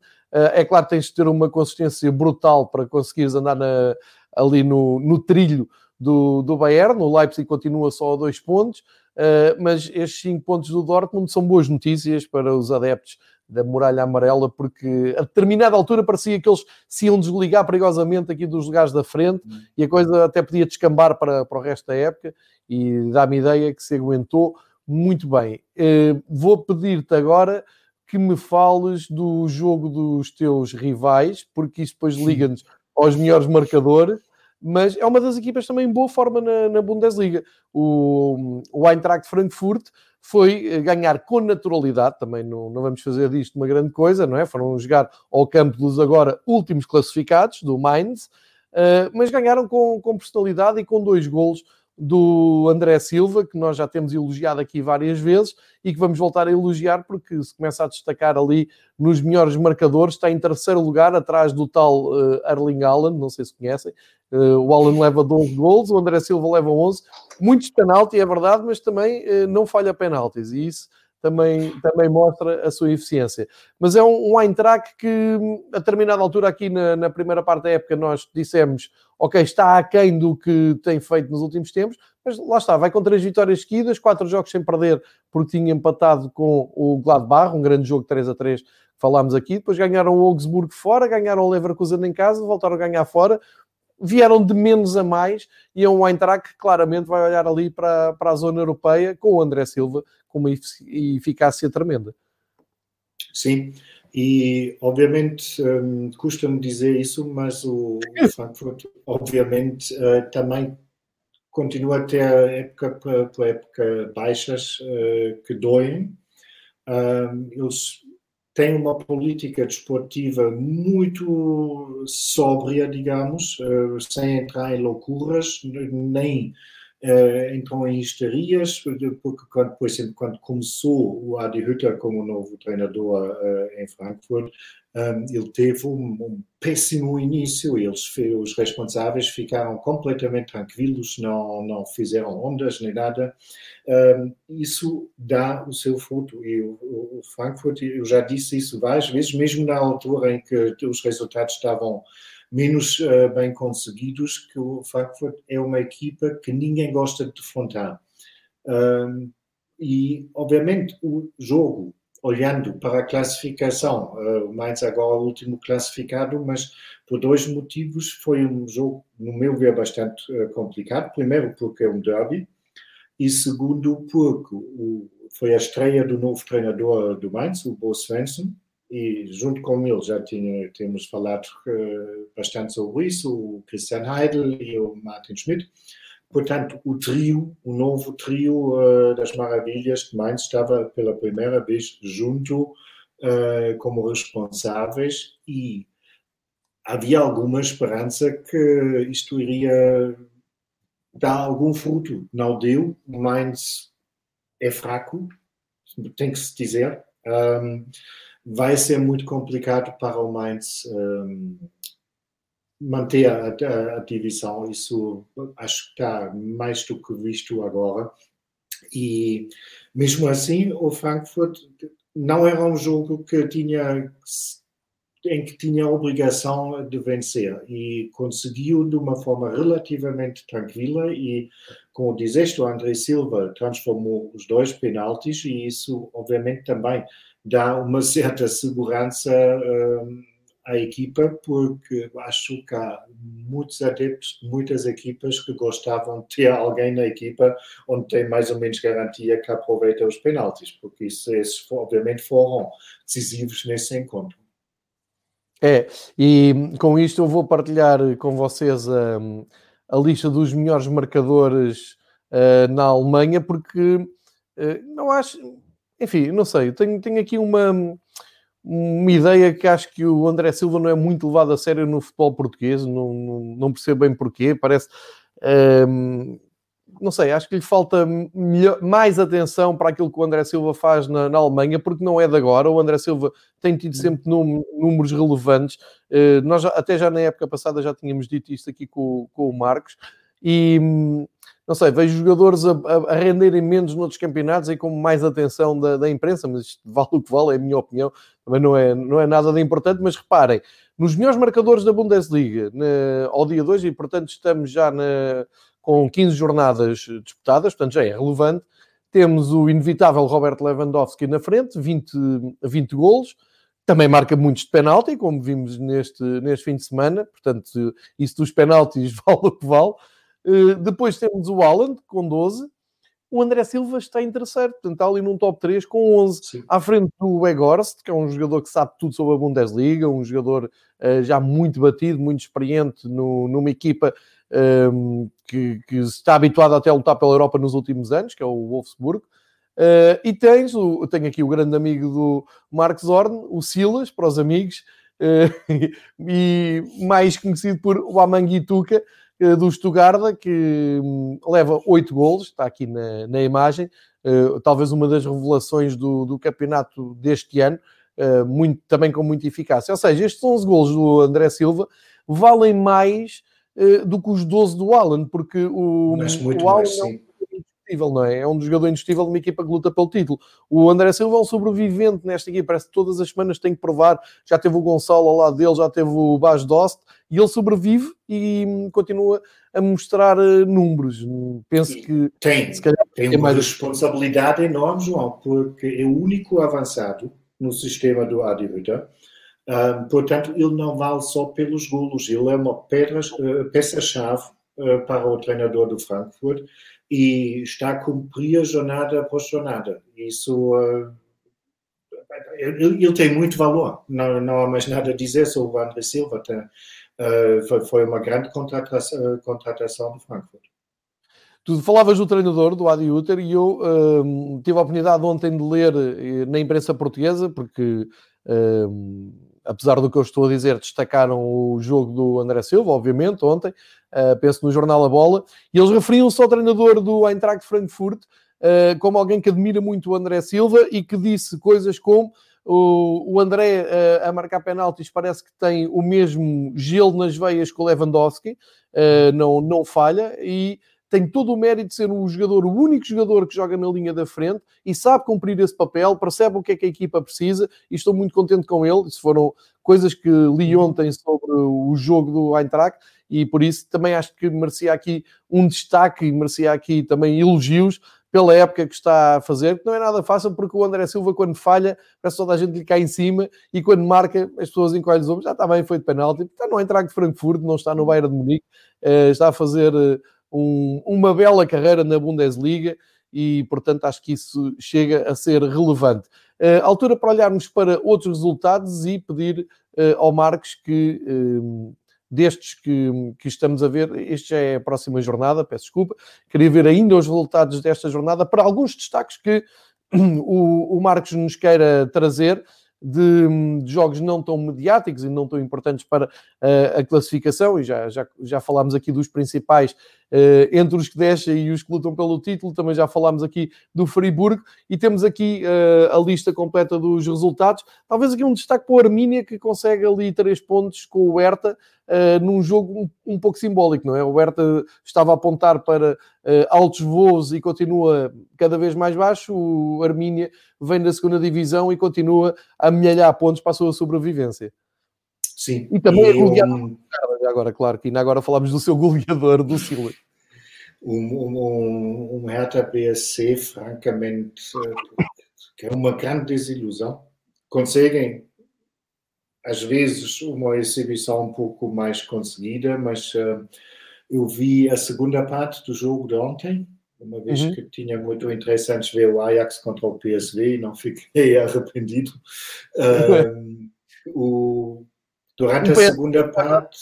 é claro que tens de ter uma consistência brutal para conseguires andar na, ali no, no trilho do, do Bayern, o Leipzig continua só a dois pontos, uh, mas estes cinco pontos do Dortmund são boas notícias para os adeptos da muralha amarela, porque a determinada altura parecia que eles se iam desligar perigosamente aqui dos lugares da frente uhum. e a coisa até podia descambar para, para o resto da época e dá-me ideia que se aguentou muito bem. Uh, vou pedir-te agora que me fales do jogo dos teus rivais, porque isso depois liga-nos aos melhores marcadores mas é uma das equipas também em boa forma na, na Bundesliga. O, o Eintracht Frankfurt foi eh, ganhar com naturalidade, também não, não vamos fazer disto uma grande coisa, não é? Foram jogar ao campo dos agora últimos classificados, do Mainz, uh, mas ganharam com, com personalidade e com dois golos do André Silva, que nós já temos elogiado aqui várias vezes e que vamos voltar a elogiar porque se começa a destacar ali nos melhores marcadores, está em terceiro lugar atrás do tal uh, Erling Haaland, não sei se conhecem. Uh, o Haaland leva 12 gols, o André Silva leva 11. Muitos penalti, é verdade, mas também uh, não falha penaltis e isso também, também mostra a sua eficiência. Mas é um, um Eintracht que, a determinada altura, aqui na, na, primeira parte da época, nós dissemos: ok, está aquém do que tem feito nos últimos tempos, mas lá está, vai com três vitórias seguidas, quatro jogos sem perder, porque tinha empatado com o Gladbach, um grande jogo 3 a 3 falámos aqui. Depois ganharam o Augsburgo fora, ganharam o Leverkusen em casa, voltaram a ganhar fora. Vieram de menos a mais e é um Eintracht que claramente vai olhar ali para, para a zona europeia com o André Silva com uma eficácia tremenda. Sim, e obviamente um, custa-me dizer isso, mas o, Frankfurt obviamente uh, também continua a ter época por época baixas uh, que doem. Uh, eles têm uma política desportiva muito sóbria, digamos, uh, sem entrar em loucuras, nem entrou em histerias, porque quando, por exemplo, quando começou o Adi Hütter como novo treinador uh, em Frankfurt, um, ele teve um, péssimo início, eles, os responsáveis ficaram completamente tranquilos, não, não fizeram ondas nem nada. Um, isso dá o seu fruto. E o, Frankfurt, eu já disse isso várias vezes, mesmo na altura em que os resultados estavam menos uh, bem conseguidos, que o Frankfurt é uma equipa que ninguém gosta de defrontar. E, obviamente, o jogo, olhando para a classificação, uh, o Mainz agora é o último classificado, mas por dois motivos foi um jogo, no meu ver, bastante uh, complicado. Primeiro, porque é um derby, e segundo, porque o, foi a estreia do novo treinador do Mainz, o Bo Svensson, e junto com ele já tinha, temos falado uh, bastante sobre isso, o Christian Heidel e o Martin Schmidt. Portanto, o trio, o novo trio uh, das maravilhas de Mainz estava pela primeira vez junto uh, como responsáveis e havia alguma esperança que isto iria dar algum fruto. Não deu, Mainz é fraco, tem que se dizer. Um, vai ser muito complicado para o Mainz um, manter a, a, a, divisão. Isso acho que está mais do que visto agora. E mesmo assim, o Frankfurt não era um jogo que tinha em que tinha a obrigação de vencer e conseguiu de uma forma relativamente tranquila e, como dizeste, o André Silva transformou os dois penaltis e isso, obviamente, também dá uma certa segurança uh, à equipa, porque acho que há muitos adeptos, muitas equipas que gostavam de ter alguém na equipa onde tem mais ou menos garantia que aproveita os penaltis, porque isso, esses obviamente foram decisivos nesse encontro. É, e com isto eu vou partilhar com vocês a, a lista dos melhores marcadores uh, na Alemanha, porque uh, não acho enfim, não sei, tenho, tenho aqui uma, uma ideia que acho que o André Silva não é muito levado a sério no futebol português, não, não, não percebo bem porquê, parece. Hum, não sei, acho que lhe falta melhor, mais atenção para aquilo que o André Silva faz na, na, Alemanha, porque não é de agora. O André Silva tem tido sempre num, números relevantes. Uh, nós já, até já na época passada já tínhamos dito isto aqui com, com o Marcos. E hum, não sei, vejo jogadores a, a, renderem menos noutros campeonatos e com mais atenção da, da, imprensa, mas isto vale o que vale, é a minha opinião, também não é, não é nada de importante, mas reparem, nos melhores marcadores da Bundesliga, na, ao dia 2, e portanto estamos já na, com 15 jornadas disputadas, portanto já é relevante, temos o inevitável Robert Lewandowski na frente, 20, 20 golos, também marca muitos de penalti, como vimos neste, neste fim de semana, portanto isso dos penaltis vale o que vale, depois temos o Haaland com 12. O André Silva está em terceiro, portanto está ali num top 3 com 11. Sim. À frente do Egorst, que é um jogador que sabe tudo sobre a Bundesliga, um jogador uh, já muito batido, muito experiente no, numa equipa um, ehm, que, que, está habituada até a lutar pela Europa nos últimos anos, que é o Wolfsburg. Uh, e tens, o, tenho aqui o grande amigo do Marcos Zorn, o Silas, para os amigos, uh, e mais conhecido por o Amanguituca, eh, do Stuttgart, que hum, leva oito golos, está aqui na, na imagem, uh, talvez uma das revelações do, do campeonato deste ano, uh, muito, também com muita eficácia. Ou seja, estes 11 golos do André Silva valem mais do que os 12 do Alan, porque o, o Alan indiscutível, não é? É um jogador indiscutível de uma equipa que luta pelo título. O André Silva é um sobrevivente nesta equipa, parece que todas as semanas tem que provar. Já teve o Gonçalo ao lado dele, já teve o Bas Dost, e ele sobrevive e continua a mostrar eh, números. Penso que tem, tem uma mais... responsabilidade enorme, João, porque é o único avançado no sistema do Adi Uh, portanto, ele não vale só pelos golos, ele é uma uh, peça-chave uh, para o treinador do Frankfurt e está a cumprir jornada após jornada. Isso ele, tem muito valor, não, não há mais nada a dizer sobre o André Silva. Foi, uma grande contratação, contratação do Frankfurt. Tu falavas do treinador, do Adi Uter, e eu uh, tive a oportunidade ontem de ler uh, na imprensa portuguesa, porque, uh, apesar do que eu estou a dizer, destacaram o jogo do André Silva, obviamente, ontem, uh, penso no jornal A Bola, e eles referiam-se ao treinador do Eintracht Frankfurt como alguém que admira muito o André Silva e que disse coisas como o, André a marcar penaltis parece que tem o mesmo gelo nas veias que o Lewandowski, não, não falha, e tem todo o mérito de ser um jogador, o único jogador que joga na linha da frente e sabe cumprir esse papel, percebe o que é que a equipa precisa e estou muito contente com ele. Isso foram coisas que li ontem sobre o jogo do Eintracht e por isso também acho que merecia aqui um destaque e merecia aqui também elogios pela época que está a fazer, que não é nada fácil, porque o André Silva, quando falha, parece toda a gente lhe cai em cima e quando marca, as pessoas encolhem os ombros, já está bem, foi de penalti, está no Eintracht de Frankfurt, não está no Bayern de Munique, eh, está a fazer eh, um, uma bela carreira na Bundesliga e, portanto, acho que isso chega a ser relevante. Uh, altura para olharmos para outros resultados e pedir uh, ao Marcos que, uh, destes que, que, estamos a ver, este já é a próxima jornada, peço desculpa, queria ver ainda os resultados desta jornada para alguns destaques que o, o Marcos nos queira trazer de, de, jogos não tão mediáticos e não tão importantes para uh, a classificação, e já, já, já falámos aqui dos principais uh, entre os que deixam e os que lutam pelo título, também já falámos aqui do Friburgo, e temos aqui uh, a lista completa dos resultados. Talvez aqui um destaque para o Armínia, que consegue ali três pontos com o Hertha, uh, num jogo um, um, pouco simbólico, não é? O Hertha estava a apontar para uh, altos voos e continua cada vez mais baixo. O Armínia vem da segunda divisão e continua a amelhar pontos para a sua sobrevivência. Sim. E também e é goleado. Um... Agora, claro, que ainda agora falamos do seu goleador, do Silva. Um, um, um Hertha BSC, francamente, que é uma grande desilusão. Conseguem às vezes uma exibição um pouco mais conseguida, mas uh, eu vi a segunda parte do jogo de ontem, uma vez uhum. que tinha muito interessante ver o Ajax contra o PSV e não fiquei arrependido. Uh, o, durante a segunda parte.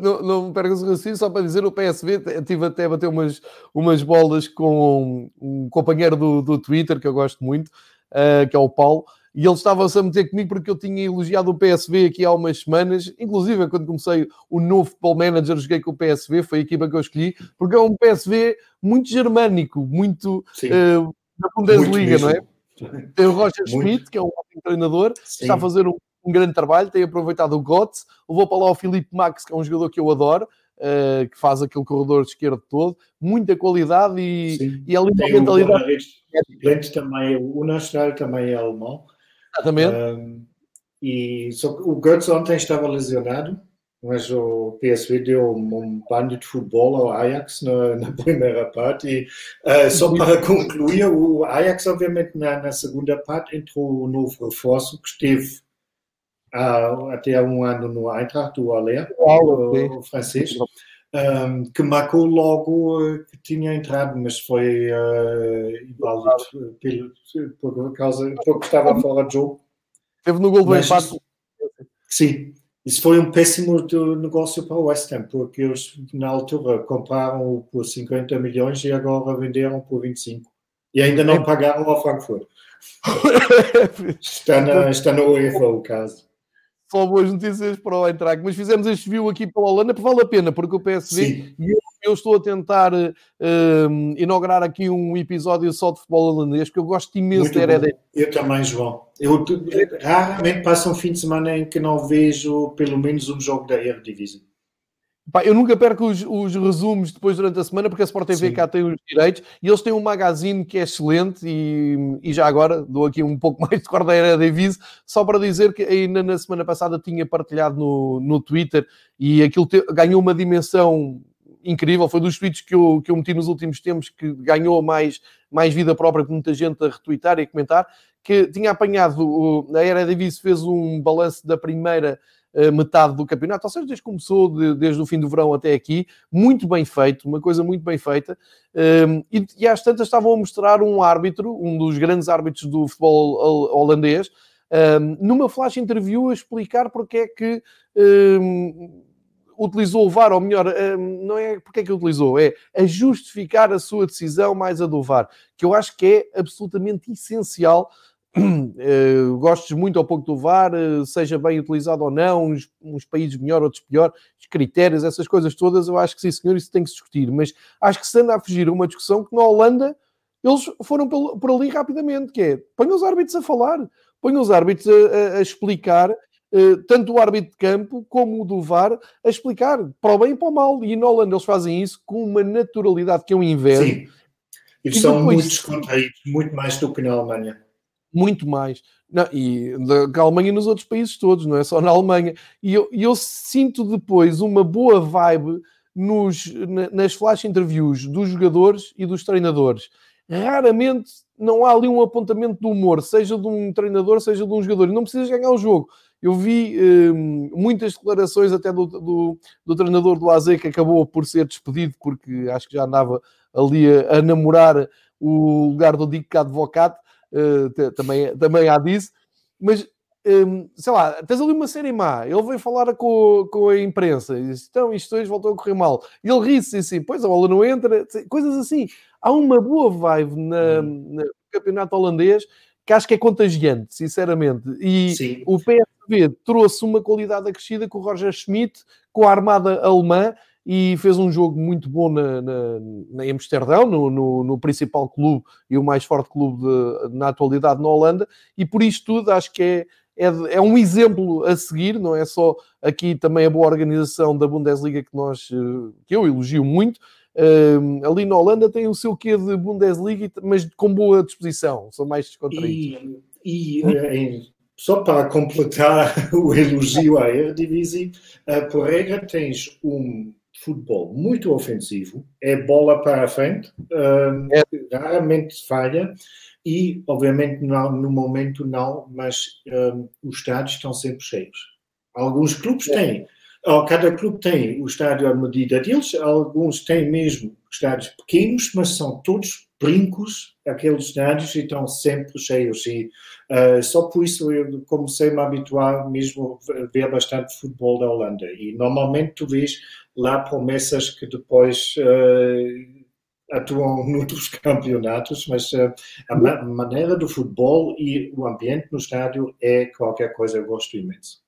Não, não me percas assim, só para dizer, o PSV tive até a bater umas, umas bolas com um, um companheiro do, do Twitter que eu gosto muito, uh, que é o Paulo e ele estava-se a meter comigo porque eu tinha elogiado o PSV aqui há umas semanas, inclusive quando comecei o novo Football Manager, joguei com o PSV, foi a equipa que eu escolhi, porque é um PSV muito germânico, muito uh, da Bundesliga, não é? Tem o Roger Schmidt, que é um ótimo treinador, Sim. está a fazer um, um, grande trabalho, tem aproveitado o Götze, levou para lá o Felipe Max, que é um jogador que eu adoro, uh, que faz aquele corredor de esquerda todo, muita qualidade e, e ali a mentalidade. O também, o Nacional também é alemão. Exatamente. Um, e só, o Götze ontem estava lesionado, mas o PSV deu um, banho de futebol ao Ajax na, na primeira parte. E, uh, só para concluir, o Ajax, obviamente, na, na, segunda parte entrou um novo reforço que esteve uh, até um ano no Eintracht, do Aller, o, o francês. Um, que marcou logo uh, que tinha entrado, mas foi uh, inválido pelo, por causa porque estava fora de jogo. Teve no gol do empate. Sim, isso foi um péssimo negócio para o West Ham, porque eles na altura compraram por 50 milhões e agora venderam por 25. E ainda não pagaram ao Frankfurt. está, na, está no UEFA o caso só boas notícias para o Eintracht. Mas fizemos este view aqui pela Holanda porque vale a pena, porque o PSV e eu, eu, estou a tentar uh, inaugurar aqui um episódio só de futebol holandês, porque eu gosto imenso Muito da Eredivisie. Eu também, João. Eu raramente passo um fim de semana em que não vejo pelo menos um jogo da Eredivisie. Pá, eu nunca perco os, os, resumos depois durante a semana, porque a Sport TV Sim. cá tem os direitos e eles têm um magazine que é excelente. E, e já agora dou aqui um pouco mais de corda da Davis, só para dizer que ainda na semana passada tinha partilhado no, no Twitter e aquilo te, ganhou uma dimensão incrível, foi dos tweets que eu, que eu meti nos últimos tempos que ganhou mais, mais vida própria, com muita gente a retweetar e a comentar, que tinha apanhado, a Era Davis fez um balanço da primeira metade do campeonato, ou seja, desde que começou, de, desde o fim do verão até aqui, muito bem feito, uma coisa muito bem feita, um, e, e às tantas estavam a mostrar um árbitro, um dos grandes árbitros do futebol holandês, um, numa flash interview a explicar porque é que um, utilizou o VAR, ou melhor, não é porque é que utilizou, é a justificar a sua decisão mais a do VAR, que eu acho que é absolutamente essencial. Uh, gostes muito ou pouco do VAR, uh, seja bem utilizado ou não, uns, uns, países melhor, outros pior, os critérios, essas coisas todas, eu acho que sim, senhor, isso tem que se discutir. Mas acho que se anda a fugir uma discussão que na Holanda eles foram por ali rapidamente, que é, ponham os árbitros a falar, põe os árbitros a, a, a explicar, uh, tanto o árbitro de campo como o do VAR, a explicar para o bem e para o mal. E na Holanda eles fazem isso com uma naturalidade que eu invejo. Sim. E são muito descontraídos, muito mais do que na Alemanha. Muito mais. Não, e da Alemanha e nos outros países todos, não é só na Alemanha. E eu, eu sinto depois uma boa vibe nos, nas flash interviews dos jogadores e dos treinadores. Raramente não há ali um apontamento do humor, seja de um treinador, seja de um jogador. E não precisas ganhar o jogo. Eu vi hum, muitas declarações até do, do, do, treinador do AZ que acabou por ser despedido porque acho que já andava ali a, a namorar o lugar do Dick Advocate, uh, também, também há disso. Mas um, sei lá, tens ali uma série má, ele veio falar com, com a imprensa e disse: então isto hoje voltou a correr mal. E ele ri-se assim: pois a bola não entra, coisas assim. Há uma boa vibe na, uhum. na, no campeonato holandês que acho que é contagiante, sinceramente. E Sim. o PSV trouxe uma qualidade acrescida com o Roger Schmidt, com a armada alemã e fez um jogo muito bom na, na, na Amsterdão, no, no, no, principal clube e o mais forte clube de, na atualidade na Holanda, e por isto tudo acho que é é, é um exemplo a seguir, não é só aqui também a boa organização da Bundesliga que nós eh, que eu elogio muito. Uh, ali na Holanda tem o seu quê de Bundesliga, mas com boa disposição, são mais descontraídos. E, e eh, só para completar o elogio à Eredivisie, uh, por regra tens um futebol muito ofensivo, é bola para a frente, uh, é. raramente falha, e, obviamente, não, no momento não, mas um, os estádios estão sempre cheios. Alguns clubes é. têm, cada clube tem o estádio à medida deles, alguns têm mesmo estádios pequenos, mas são todos brincos, aqueles estádios, e estão sempre cheios. E uh, só por isso eu comecei a me habituar mesmo a ver bastante futebol da Holanda. E normalmente tu vês lá promessas que depois. Uh, atuam noutros campeonatos, mas uh, a ma maneira do futebol e o ambiente no estádio é qualquer coisa, eu gosto imenso.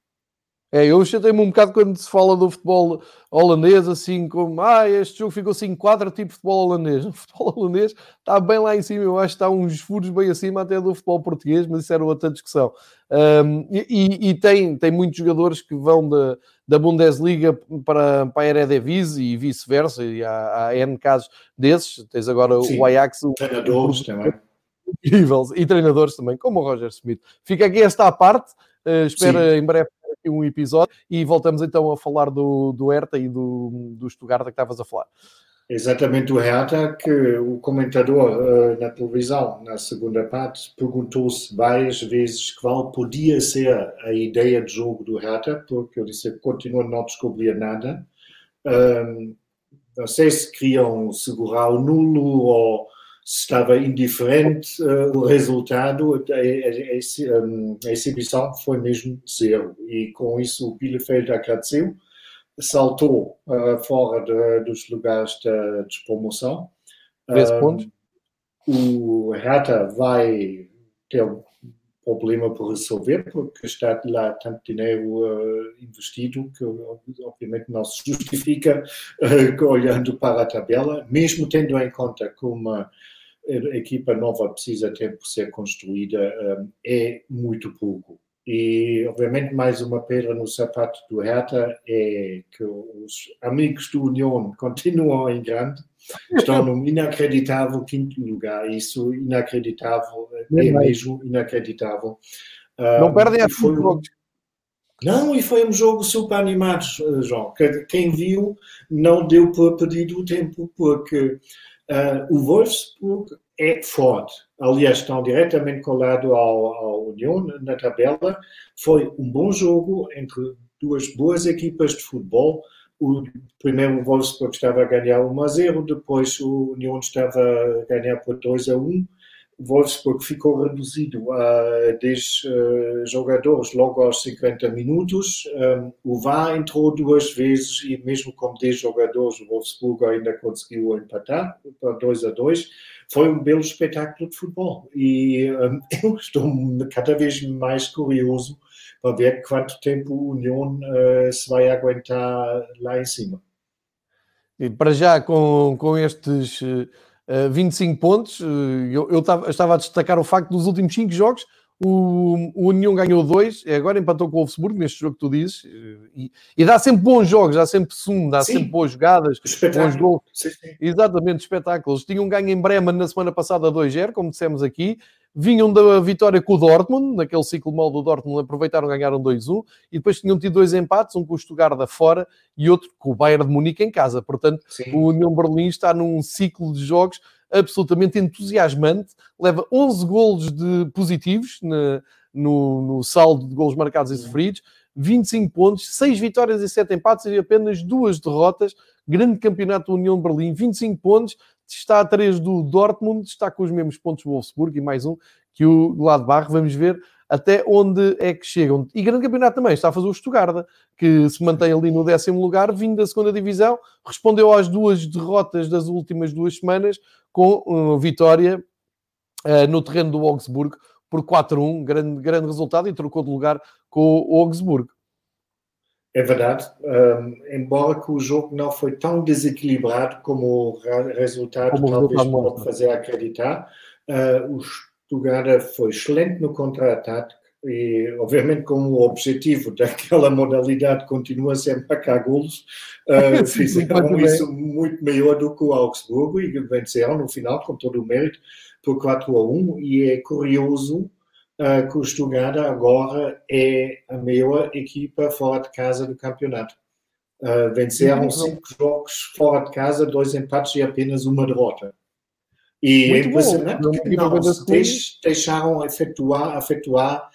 É, eu chatei-me um bocado quando se fala do futebol holandês, assim como, ah, este jogo ficou assim quatro tipo de futebol holandês. O futebol holandês está bem lá em cima, eu acho que está uns furos bem acima até do futebol português, mas isso era outra discussão. Um, e, e tem, tem muitos jogadores que vão da, da Bundesliga para, para a Eredivisie e vice-versa, e há, há N casos desses. Tens agora Sim, o Ajax. Treinadores o, também. E treinadores também, como o Roger Smith. Fica aqui esta à parte. Uh, espero Sim. em breve um episódio e voltamos então a falar do, do Herta e do, do Stuttgart que estavas a falar. Exatamente o Herta, que o comentador uh, na televisão, na segunda parte, perguntou-se várias vezes qual podia ser a ideia de jogo do Herta, porque eu disse continua a não descobrir nada. Não sei se queriam segurar o nulo ou estava indiferente uh, o resultado, a, a, a, exibição foi mesmo zero. E com isso o Bielefeld agradeceu, saltou uh, fora de, dos lugares de despromoção. Um, o Hertha vai ter um problema por resolver, porque está lá tanto dinheiro uh, investido que obviamente não se justifica olhando para a tabela, mesmo tendo em conta uma a equipa nova precisa tempo por ser construída, um, é muito pouco. E, obviamente, mais uma pedra no sapato do Hertha é que os amigos do União continuam em grande, estão num inacreditável quinto lugar. Isso, inacreditável, é mesmo inacreditável. Não um, perdem a foi, Não, e foi um jogo super animado, João. Quem viu não deu por perdido o tempo, porque uh, o Wolfsburg é forte. Aliás, estão diretamente colado ao, União na tabela. Foi um bom jogo entre duas boas equipas de futebol. O primeiro o Wolfsburg estava a ganhar 1 a 0, depois o União estava a ganhar por 2 a 1 Wolfsburg ficou reduzido a 10 uh, jogadores logo aos 50 minutos. Um, o VAR entrou duas vezes e mesmo com 10 jogadores o Wolfsburg ainda conseguiu empatar para 2 a 2. Foi um belo espetáculo de futebol e um, eu estou cada vez mais curioso para ver quanto tempo o União uh, se vai aguentar lá em cima. E para já com, com estes... Uh 25 pontos. Eh, eu, eu, tava, eu, estava a destacar o facto dos últimos 5 jogos, o, o União ganhou 2, agora empatou com o Wolfsburg, neste jogo que tu dizes, eh, e, e dá sempre bons jogos, dá sempre sumo, dá sim. sempre boas jogadas, bons gols. Sim, sim. Exatamente, espetáculos. Tinham um ganho em Bremen na semana passada 2-0, como dissemos aqui, vinham da vitória com o Dortmund, naquele ciclo mal do Dortmund, aproveitaram, ganharam 2-1, e depois tinham tido dois empates, um com o Stuttgart fora e outro com o Bayern de Munique em casa. Portanto, Sim. o União Berlim está num ciclo de jogos absolutamente entusiasmante, leva 11 golos de positivos no, no, saldo de golos marcados e sofridos, 25 pontos, 6 vitórias e 7 empates e apenas duas derrotas. Grande campeonato da União de Berlim, 25 pontos, está a 3 do Dortmund, está com os mesmos pontos do Wolfsburg e mais um que o Gladbach. Vamos ver até onde é que chegam. E grande campeonato também está a fazer o Stuttgart, que se mantém ali no décimo lugar, vindo da segunda divisão, respondeu às duas derrotas das últimas duas semanas com uh, vitória uh, no terreno do Augsburg por 4-1, grande, grande resultado, e trocou de lugar com o Augsburg. É verdade, um, embora que o jogo não foi tão desequilibrado como o resultado como talvez pode fazer acreditar, uh, o Stuttgart foi excelente no contra-ataque e, obviamente, como o objetivo daquela modalidade continua sempre marcar golos, uh, fizeram isso muito melhor do que o Augsburgo e venceram no final, com todo o mérito, por 4 a 1. E é curioso uh, que o Stuttgart agora é a melhor equipa fora de casa do campeonato. Uh, venceram cinco jogos fora de casa, dois empates e apenas uma derrota. E Muito é impressionante bom. que não se deixaram efetuar, efetuar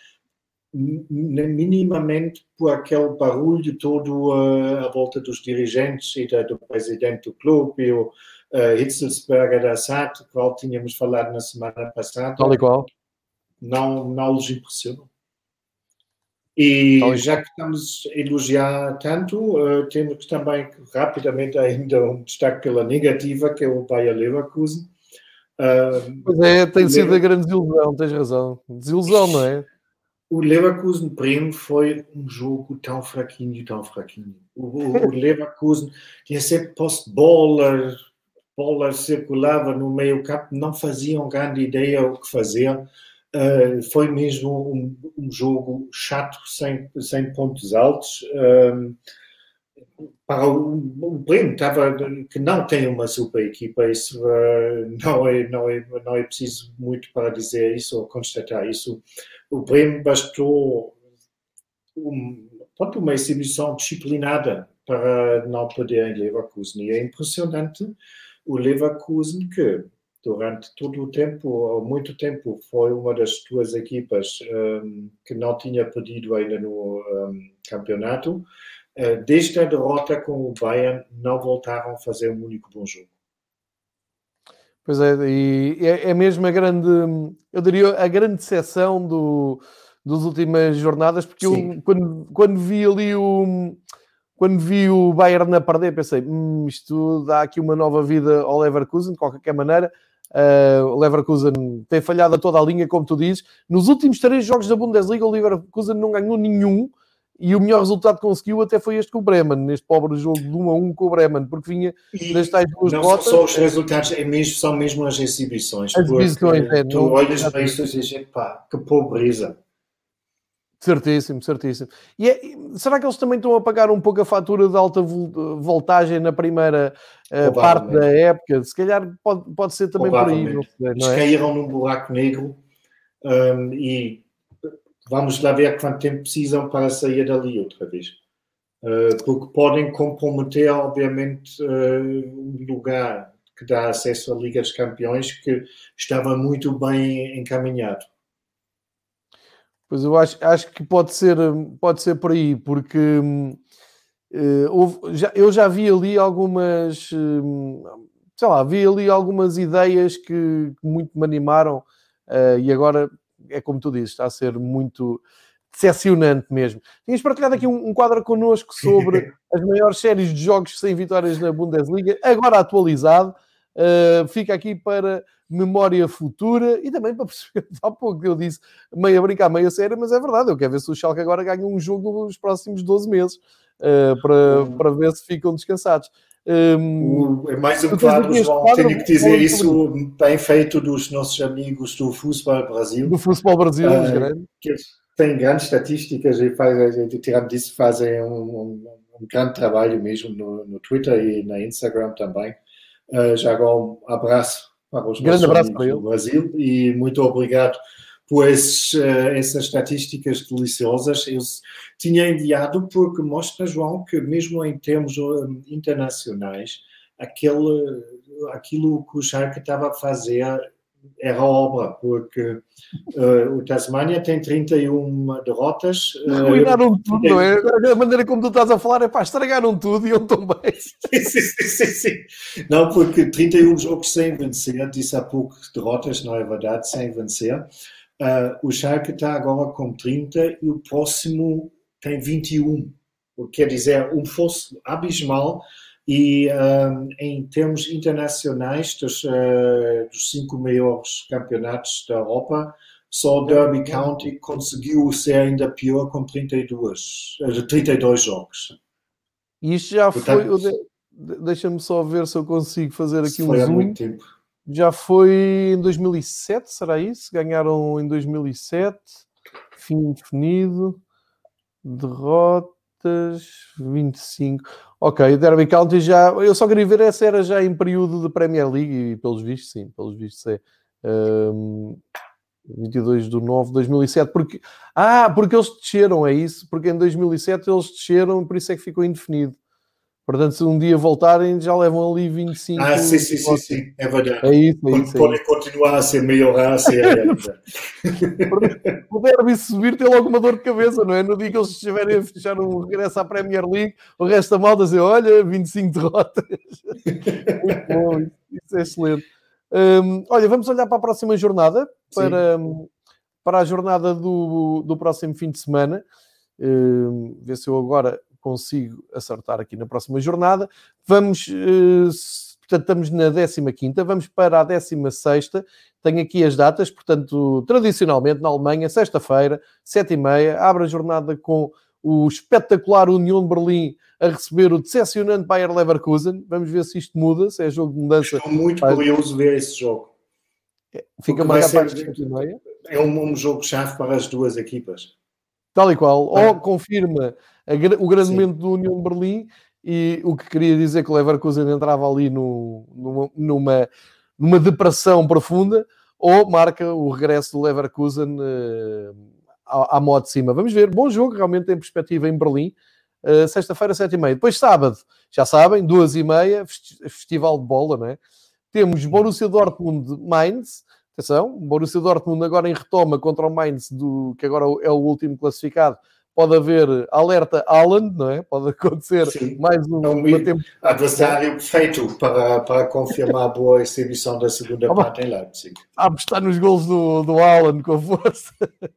minimamente por aquele barulho todo uh, à volta dos dirigentes e da, do presidente do clube e o uh, Hitzelsberger da SAT, qual tínhamos falado na semana passada. Tal e qual não, não lhes impressionam. E já que estamos a elogiar tanto, uh, temos também rapidamente ainda um destaque pela negativa, que é o Bayer Leverkusen. Uh, pois é, tem sido a grande desilusão, tens razão. Desilusão, não é? O Leverkusen Bremen foi um jogo tão fraquinho, tão fraquinho. O, o, o Leverkusen tinha sempre post-bola, bola circulava no meio campo, não faziam grande ideia o que fazer. Uh, foi mesmo um, um, jogo chato, sem, sem pontos altos. Uh, para o, o estava, que não tem uma super equipa, isso uh, não, é, não, é, não é preciso muito para dizer isso ou constatar isso. O Bremen bastou um, uma exibição disciplinada para não perder em Leverkusen. E é impressionante o Leverkusen que durante todo o tempo, ou muito tempo, foi uma das duas equipas um, que não tinha perdido ainda no um, campeonato. Uh, desde a derrota com o Bayern, não voltaram a fazer um único bom jogo. Pois é, e é, é mesmo a grande, eu diria, a grande decepção do, das últimas jornadas, porque eu, quando, quando vi ali o quando vi o Bayern a perder, pensei, hum, isto dá aqui uma nova vida ao Leverkusen, de qualquer maneira. Uh, o Leverkusen tem falhado a toda a linha, como tu dizes. Nos últimos três jogos da Bundesliga, o Leverkusen não ganhou nenhum e o melhor resultado que conseguiu até foi este com o Bremen, neste pobre jogo de 1 a 1 com o Bremen, porque vinha das tais duas não botas. Não só os resultados, é mesmo, são mesmo as exibições. As exibições, é, Tu não, olhas para isso e dizes, pá, que pobreza. Certíssimo, certíssimo. E é, será que eles também estão a pagar um pouco a fatura de alta voltagem na primeira uh, parte da época? Se calhar pode, pode ser também por aí. Não sei, não é? Eles caíram num buraco negro um, e vamos lá ver quanto tempo precisam para sair dali outra vez. Uh, porque podem comprometer, obviamente, uh, um lugar que dá acesso à Liga dos Campeões que estava muito bem encaminhado. Pois eu acho, acho que pode ser, pode ser por aí, porque uh, houve, já, eu já vi ali algumas, uh, sei lá, vi ali algumas ideias que, que muito me animaram uh, e agora é como tu dizes, está a ser muito decepcionante mesmo. Tinhas partilhado aqui um, um quadro connosco sobre as maiores séries de jogos sem vitórias na Bundesliga, agora atualizado. Uh, fica aqui para memória futura e também para perceber, há pouco eu disse, meio a brincar, meio a sério, mas é verdade, eu quero ver se o Schalke agora ganha um jogo nos próximos 12 meses uh, para, para ver se ficam descansados. Um, é mais um quadro, João, tenho que dizer isso bem feito dos nossos amigos do Futebol Brasil. Do Futebol Brasil, uh. Que têm grandes estatísticas e fazem, tirando disso, fazem um, um, um grande trabalho mesmo no, no, Twitter e na Instagram também. Uh, já agora um abraço para os Grande abraço para do Brasil e muito obrigado por esses, uh, essas estatísticas deliciosas. Eu tinha enviado porque mostra, João, que mesmo em termos uh, internacionais, aquele, aquilo que o Schalke estava a fazer era obra, porque uh, o Tasmania tem 31 derrotas. Arruinaram uh, tudo, não é? A maneira como tu estás a falar é pá, estragaram tudo e eu também. sim, sim, sim, sim. Não, porque 31 jogos sem vencer, disse há pouco derrotas, não é verdade, sem vencer. Uh, o Schalke está agora com 30 e o próximo tem 21. O que quer dizer, um fosso abismal e um, em termos internacionais, dos, uh, dos, cinco maiores campeonatos da Europa, só o Derby County conseguiu ser ainda pior com 32, 32 jogos. E isto já Portanto, foi. Deixa-me só ver se eu consigo fazer aqui um zoom. Já foi em 2007, será isso? Ganharam em 2007, fim definido, derrotas, 25. Ok, Derby County já. Eu só queria ver essa era já em período de Premier League e pelos vistos, sim, pelos vistos é. Um, 22 de 9 de 2007, porque, ah, porque eles desceram, é isso, porque em 2007 eles desceram, por isso é que ficou indefinido. Portanto, se um dia voltarem, já levam ali 25. Ah, sim, sim, sim, sim, é verdade. É isso, é isso. É podem continuar a ser melhorar a ser ainda. o derby subir tem logo uma dor de cabeça, não é? No dia que eles estiverem a fechar um regresso à Premier League, o resto da malta dizer: olha, 25 derrotas. Muito bom, isso é excelente. Um, olha, vamos olhar para a próxima jornada, para, para a jornada do, do próximo fim de semana. Um, ver se eu agora consigo acertar aqui na próxima jornada. Vamos, uh, portanto, estamos na 15, vamos para a 16. Tenho aqui as datas, portanto, tradicionalmente na Alemanha, sexta-feira, 7h30, abre a jornada com o espetacular União de Berlim a receber o decepcionante Bayer Leverkusen. Vamos ver se isto muda, se é jogo de mudança. Estou muito curioso ver esse jogo. É, fica marcado para as 7h30. É um, um jogo-chave para as duas equipas. Tal e qual. Ah. Ou confirma o grande momento do União de Berlim e o que queria dizer que o Leverkusen entrava ali no, numa, numa, numa depressão profunda ou marca o regresso do Leverkusen uh, à, à modo de cima. Vamos ver, bom jogo, realmente tem perspectiva em Berlim. Uh, Sexta-feira, sete e meia. Depois sábado, já sabem, duas e meia, festival de bola, não é? Temos Borussia Dortmund Mainz, atenção, Borussia Dortmund agora em retoma contra o Mainz, do, que agora é o último classificado, pode haver alerta Haaland, não é? Pode acontecer Sim. mais um, é um tempo. Adversário perfeito para, para confirmar a boa exibição da segunda ah, parte em Leipzig. Ah, está nos gols do, do Haaland com força.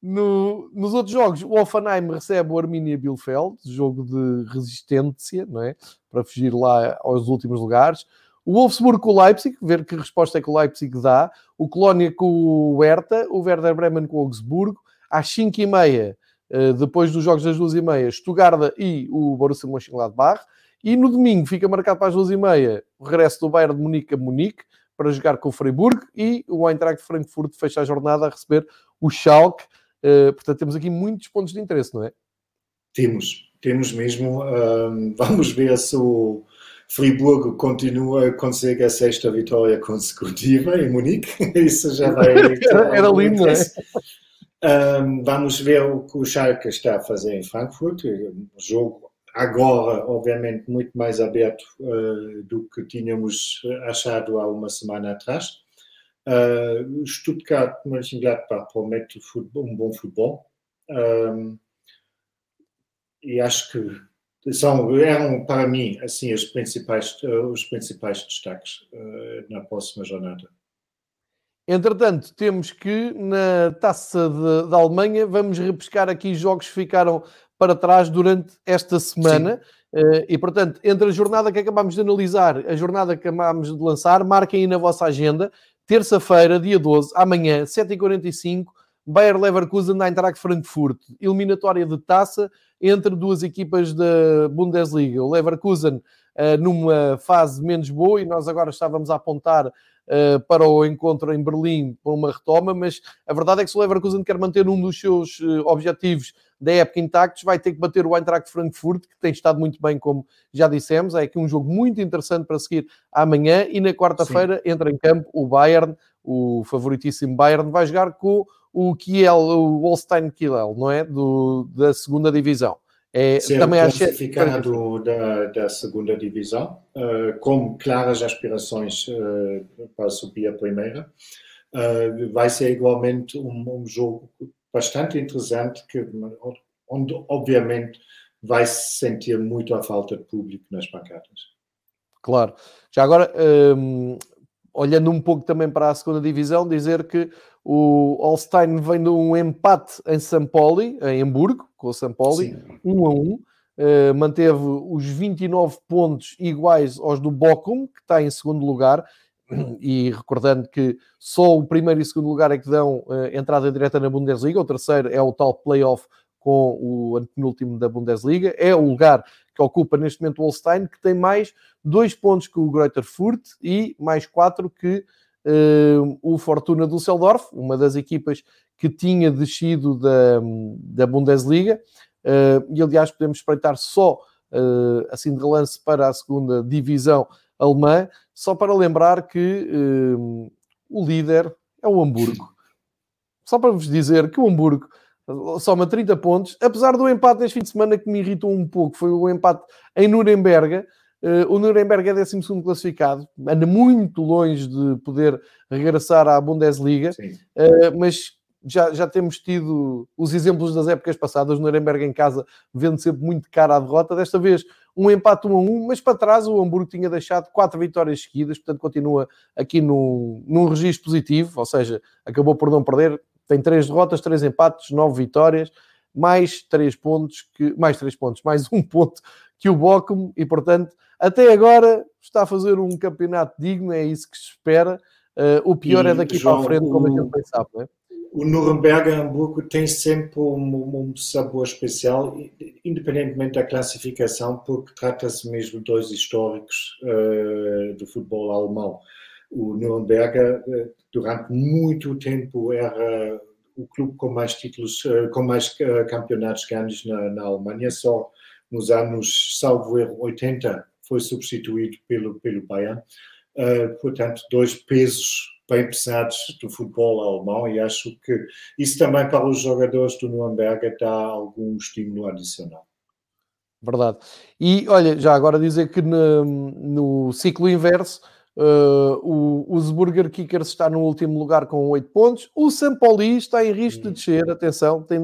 No, nos outros jogos, o Offenheim recebe o Arminia Bielefeld, jogo de resistência, não é? Para fugir lá aos últimos lugares. O Wolfsburg com o Leipzig, ver que resposta é que o Leipzig dá. O Colónia com o Hertha, o Werder Bremen com o Augsburgo. Às 5h30, eh, depois dos jogos das duas e meia, Stuttgart e o Borussia Mönchengladbach. E no domingo fica marcado para as duas e meia o regresso do Bayern de Munique a Munique para jogar com o Freiburg e o Eintracht Frankfurt fecha a jornada a receber o Schalke. Uh, portanto, temos aqui muitos pontos de interesse, não é? Temos, temos mesmo. Vamos ver se o Friburgo continua, consegue a sexta vitória consecutiva em Munique. Isso já vai. era, era lindo, não é? Um, vamos ver o que o Schalke está a fazer em Frankfurt. Um jogo agora, obviamente, muito mais aberto uh, do que tínhamos achado há uma semana atrás. Uh, Stuttgart, Mönchengladbach promete um bom futebol. Um, e acho que são, eram para mim assim os principais, os principais destaques uh, na próxima jornada. Entretanto, temos que na taça da Alemanha vamos repescar aqui jogos que ficaram para trás durante esta semana. Uh, e portanto, entre a jornada que acabámos de analisar, a jornada que acabámos de lançar, marquem aí na vossa agenda, terça-feira, dia 12, amanhã, 7h45, Bayer Leverkusen na Eintracht Frankfurt, eliminatória de taça entre duas equipas da Bundesliga. O Leverkusen numa fase menos boa e nós agora estávamos a apontar uh, para o encontro em Berlim para uma retoma, mas a verdade é que se o Leverkusen quer manter um dos seus uh, objetivos da época intactos, vai ter que bater o Eintracht Frankfurt, que tem estado muito bem, como já dissemos. É aqui um jogo muito interessante para seguir amanhã e na quarta-feira entra em campo o Bayern, o favoritíssimo Bayern, vai jogar com o Kiel, o Holstein Kiel, não é? Do, da segunda divisão. É, Ser também classificado da, da segunda divisão, uh, com claras aspirações uh, para subir a primeira. Uh, vai ser igualmente um, um, jogo bastante interessante, que, onde obviamente vai se sentir muito a falta de público nas bancadas. Claro. Já agora, um, olhando um pouco também para a segunda divisão, dizer que o Holstein vem de um empate em Paulo, em Hamburgo, com o Paulo, 1 a 1. Uh, manteve os 29 pontos iguais aos do Bochum, que está em segundo lugar, e recordando que só o primeiro e segundo lugar é que dão uh, entrada direta na Bundesliga, o terceiro é o tal playoff com o penúltimo da Bundesliga, é o lugar que ocupa neste momento o Holstein, que tem mais dois pontos que o Greuther Furt e mais quatro que uh, o Fortuna Düsseldorf, uma das equipas que tinha descido da, da Bundesliga, uh, e aliás podemos espreitar só uh, assim de relance para a segunda divisão alemã, só para lembrar que o líder é o Hamburgo. Só para vos dizer que o Hamburgo soma 30 pontos, apesar do empate neste fim de semana que me irritou um pouco, foi o empate em Nuremberg, o Nuremberg é 12 classificado, anda muito longe de poder regressar à Bundesliga, uh, mas já, já temos tido os exemplos das épocas passadas. O Nuremberg em casa vendo sempre muito cara a derrota. Desta vez, um empate 1 a 1, mas para trás o Hamburgo tinha deixado quatro vitórias seguidas, portanto, continua aqui no, num registro positivo, ou seja, acabou por não perder. Tem três derrotas, três empates, nove vitórias mais três pontos, que, mais três pontos, mais um ponto que o Bochum, e portanto, até agora está a fazer um campeonato digno, é isso que se espera. Uh, o pior e, é daqui João, para a frente, como a gente pensava, não é? O Nuremberg Hamburgo tem sempre um, um, sabor especial, independentemente da classificação, porque trata-se mesmo de dois históricos uh, do futebol alemão. O Nuremberg, uh, durante muito tempo, era o clube com mais títulos, uh, com mais campeonatos ganhos na, na Alemanha, só nos anos, salvo erro, 80, foi substituído pelo, pelo Bayern. Uh, portanto, dois pesos bem pesados do futebol alemão e acho que isso também para os jogadores do Nuremberg dá algum estímulo adicional. Verdade. E olha, já agora dizer que no, no ciclo inverso Uh, o, o Zburger Kickers está no último lugar com 8 pontos. O Sampoli está em risco de descer, atenção, tem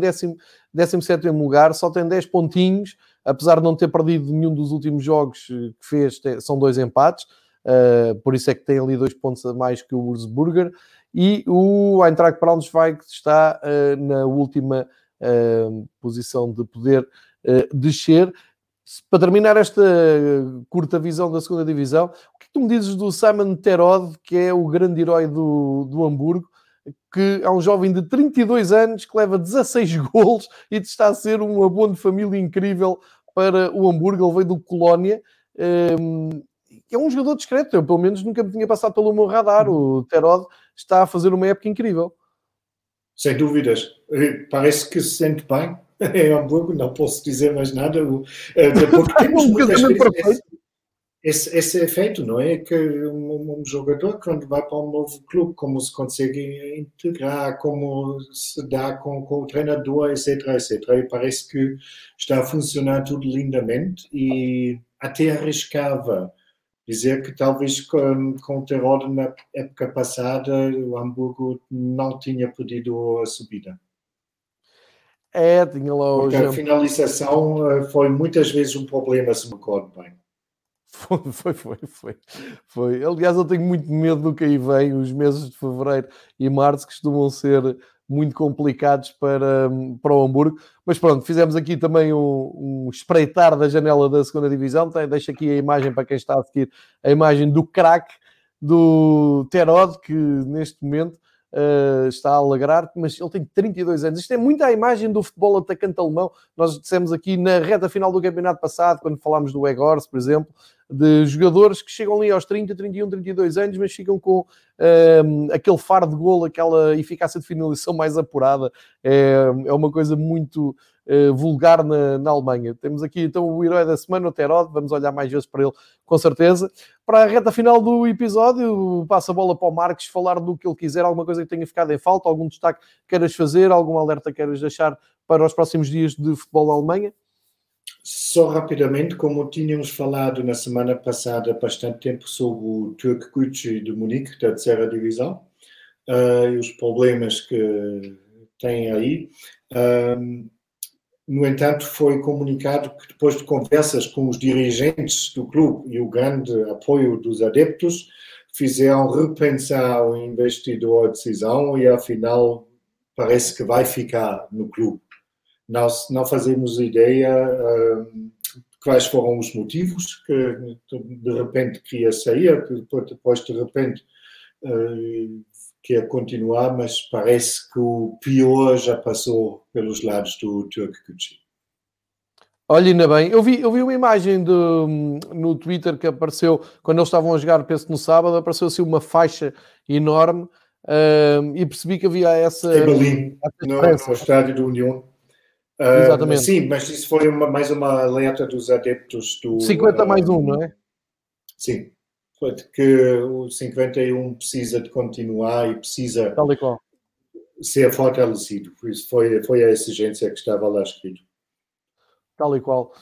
17 lugar, só tem 10 pontinhos, apesar de não ter perdido nenhum dos últimos jogos que fez, são dois empates, uh, por isso é que tem ali dois pontos a mais que o Wurzburger. E o Eintracht Braunschweig está uh, na última posição de poder descer para terminar esta curta visão da segunda divisão, o que, é tu me dizes do Simon Terod, que é o grande herói do, do Hamburgo, que é um jovem de 32 anos que leva 16 golos e está a ser um abono de família incrível para o Hamburgo. Ele veio do Colónia. Um, é um jogador discreto, eu pelo menos nunca me tinha passado pelo meu radar. O Terod está a fazer uma época incrível. Sem dúvidas. Parece que se sente bem em Hamburgo, não posso dizer mais nada. Uh, temos muitas esse, esse efeito, não é? Que um, um, jogador, quando vai para um novo clube, como se consegue integrar, como se dá com, com o treinador, etc, etc. E parece que está a funcionar tudo lindamente e até arriscava dizer que talvez com, com o Terror na época passada o Hamburgo não tinha pedido a subida. É, tinha lá Porque a finalização eh, foi muitas vezes um problema, se me recordo bem. Foi, foi, foi, foi, foi. Aliás, eu tenho muito medo do que aí vem. Os meses de fevereiro e março costumam ser muito complicados para, para o Hamburgo. Mas pronto, fizemos aqui também um, um espreitar da janela da segunda divisão. Deixo aqui a imagem para quem está a seguir, a imagem do craque do Terod, que neste momento uh, está a alegrar, mas ele tem 32 anos. Isto é muito a imagem do futebol atacante alemão. Nós dissemos aqui na reta final do campeonato passado, quando falámos do Egors, por exemplo, de jogadores que chegam ali aos 30, 31, 32 anos, mas ficam com uh, aquele faro de golo, aquela eficácia de finalização mais apurada. É, é uma coisa muito uh, vulgar na, na, Alemanha. Temos aqui então o herói da semana, o Terod, vamos olhar mais vezes para ele, com certeza. Para a reta final do episódio, passa a bola para o Marcos falar do que ele quiser, alguma coisa que tenha ficado em falta, algum destaque queiras fazer, algum alerta queiras deixar para os próximos dias de futebol da Alemanha. Só rapidamente, como tínhamos falado na semana passada bastante tempo sobre o Turk Gucci de Munique, da terceira divisão, uh, e os problemas que tem aí. Uh, no entanto, foi comunicado que depois de conversas com os dirigentes do clube e o grande apoio dos adeptos, fizeram repensar o investidor a decisão e afinal parece que vai ficar no clube. Nós não fazemos ideia uh, quais foram os motivos que de repente queria sair, que depois de repente uh, quer continuar, mas parece que o pior já passou pelos lados do Turk Gucci. Olha, ainda bem. Eu vi, eu vi uma imagem de, no Twitter que apareceu quando eles estavam a jogar, penso no sábado, apareceu assim uma faixa enorme uh, e percebi que havia essa. Em Berlim, no, no estádio do União. Exatamente. Uh, sim, mas isso foi uma, mais uma alerta dos adeptos do. 50 uh, mais um, não é? Sim. De que o 51 precisa de continuar e precisa Tal e qual. ser fortalecido. Por isso foi, foi a exigência que estava lá escrito. Tal e qual.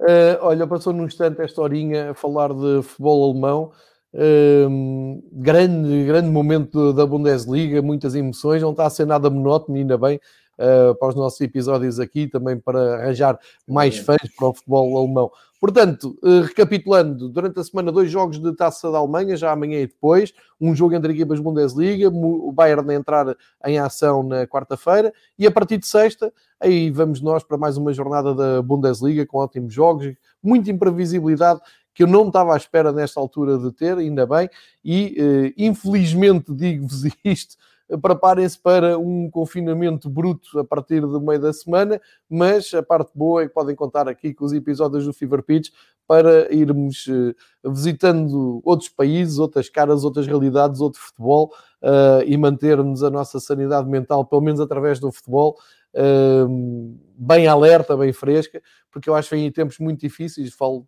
Uh, olha, passou num instante esta horinha a falar de futebol alemão. Uh, grande, grande momento da Bundesliga, muitas emoções, não está a ser nada monótono, ainda bem uh, para os nossos episódios aqui, também para arranjar mais fãs para o futebol alemão. Portanto, uh, recapitulando, durante a semana, dois jogos de taça da Alemanha, já amanhã e depois, um jogo entre equipas Bundesliga, o Bayern a entrar em ação na quarta-feira, e a partir de sexta, aí vamos nós para mais uma jornada da Bundesliga com ótimos jogos, muita imprevisibilidade que eu não estava à espera nesta altura de ter, ainda bem, e uh, infelizmente digo-vos isto, preparem-se para um confinamento bruto a partir do meio da semana, mas a parte boa é que podem contar aqui com os episódios do Fever Pitch para irmos uh, visitando outros países, outras caras, outras realidades, outro futebol uh, e mantermos a nossa sanidade mental, pelo menos através do futebol, uh, bem alerta, bem fresca, porque eu acho que vem tempos muito difíceis, falo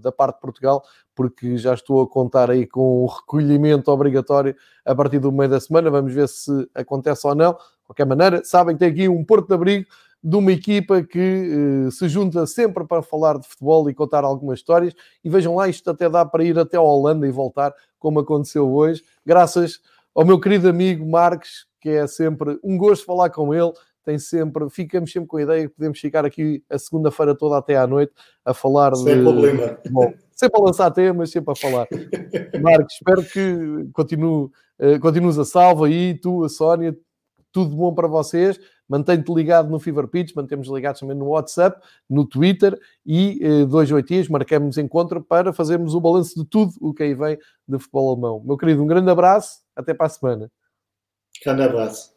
da parte de Portugal, porque já estou a contar aí com o recolhimento obrigatório a partir do meio da semana, vamos ver se acontece ou não. De qualquer maneira, sabem que tem aqui um porto de abrigo de uma equipa que uh, se junta sempre para falar de futebol e contar algumas histórias. E vejam lá, isto até dá para ir até a Holanda e voltar, como aconteceu hoje, graças ao meu querido amigo Marques, que é sempre um gosto falar com ele. Tem sempre, ficamos sempre com a ideia que podemos ficar aqui a segunda-feira toda até à noite a falar Sem de. problema. Bom, sempre a lançar temas, sempre a falar. Marcos, espero que continue, uh, continues a salvo aí, tu, a Sónia, tudo bom para vocês. Mantém-te ligado no Fever Pitch, mantemos ligados também no WhatsApp, no Twitter e uh, dois oito dias marcamos encontro para fazermos o balanço de tudo o que aí vem de futebol alemão. Meu querido, um grande abraço, até para a semana. Grande abraço.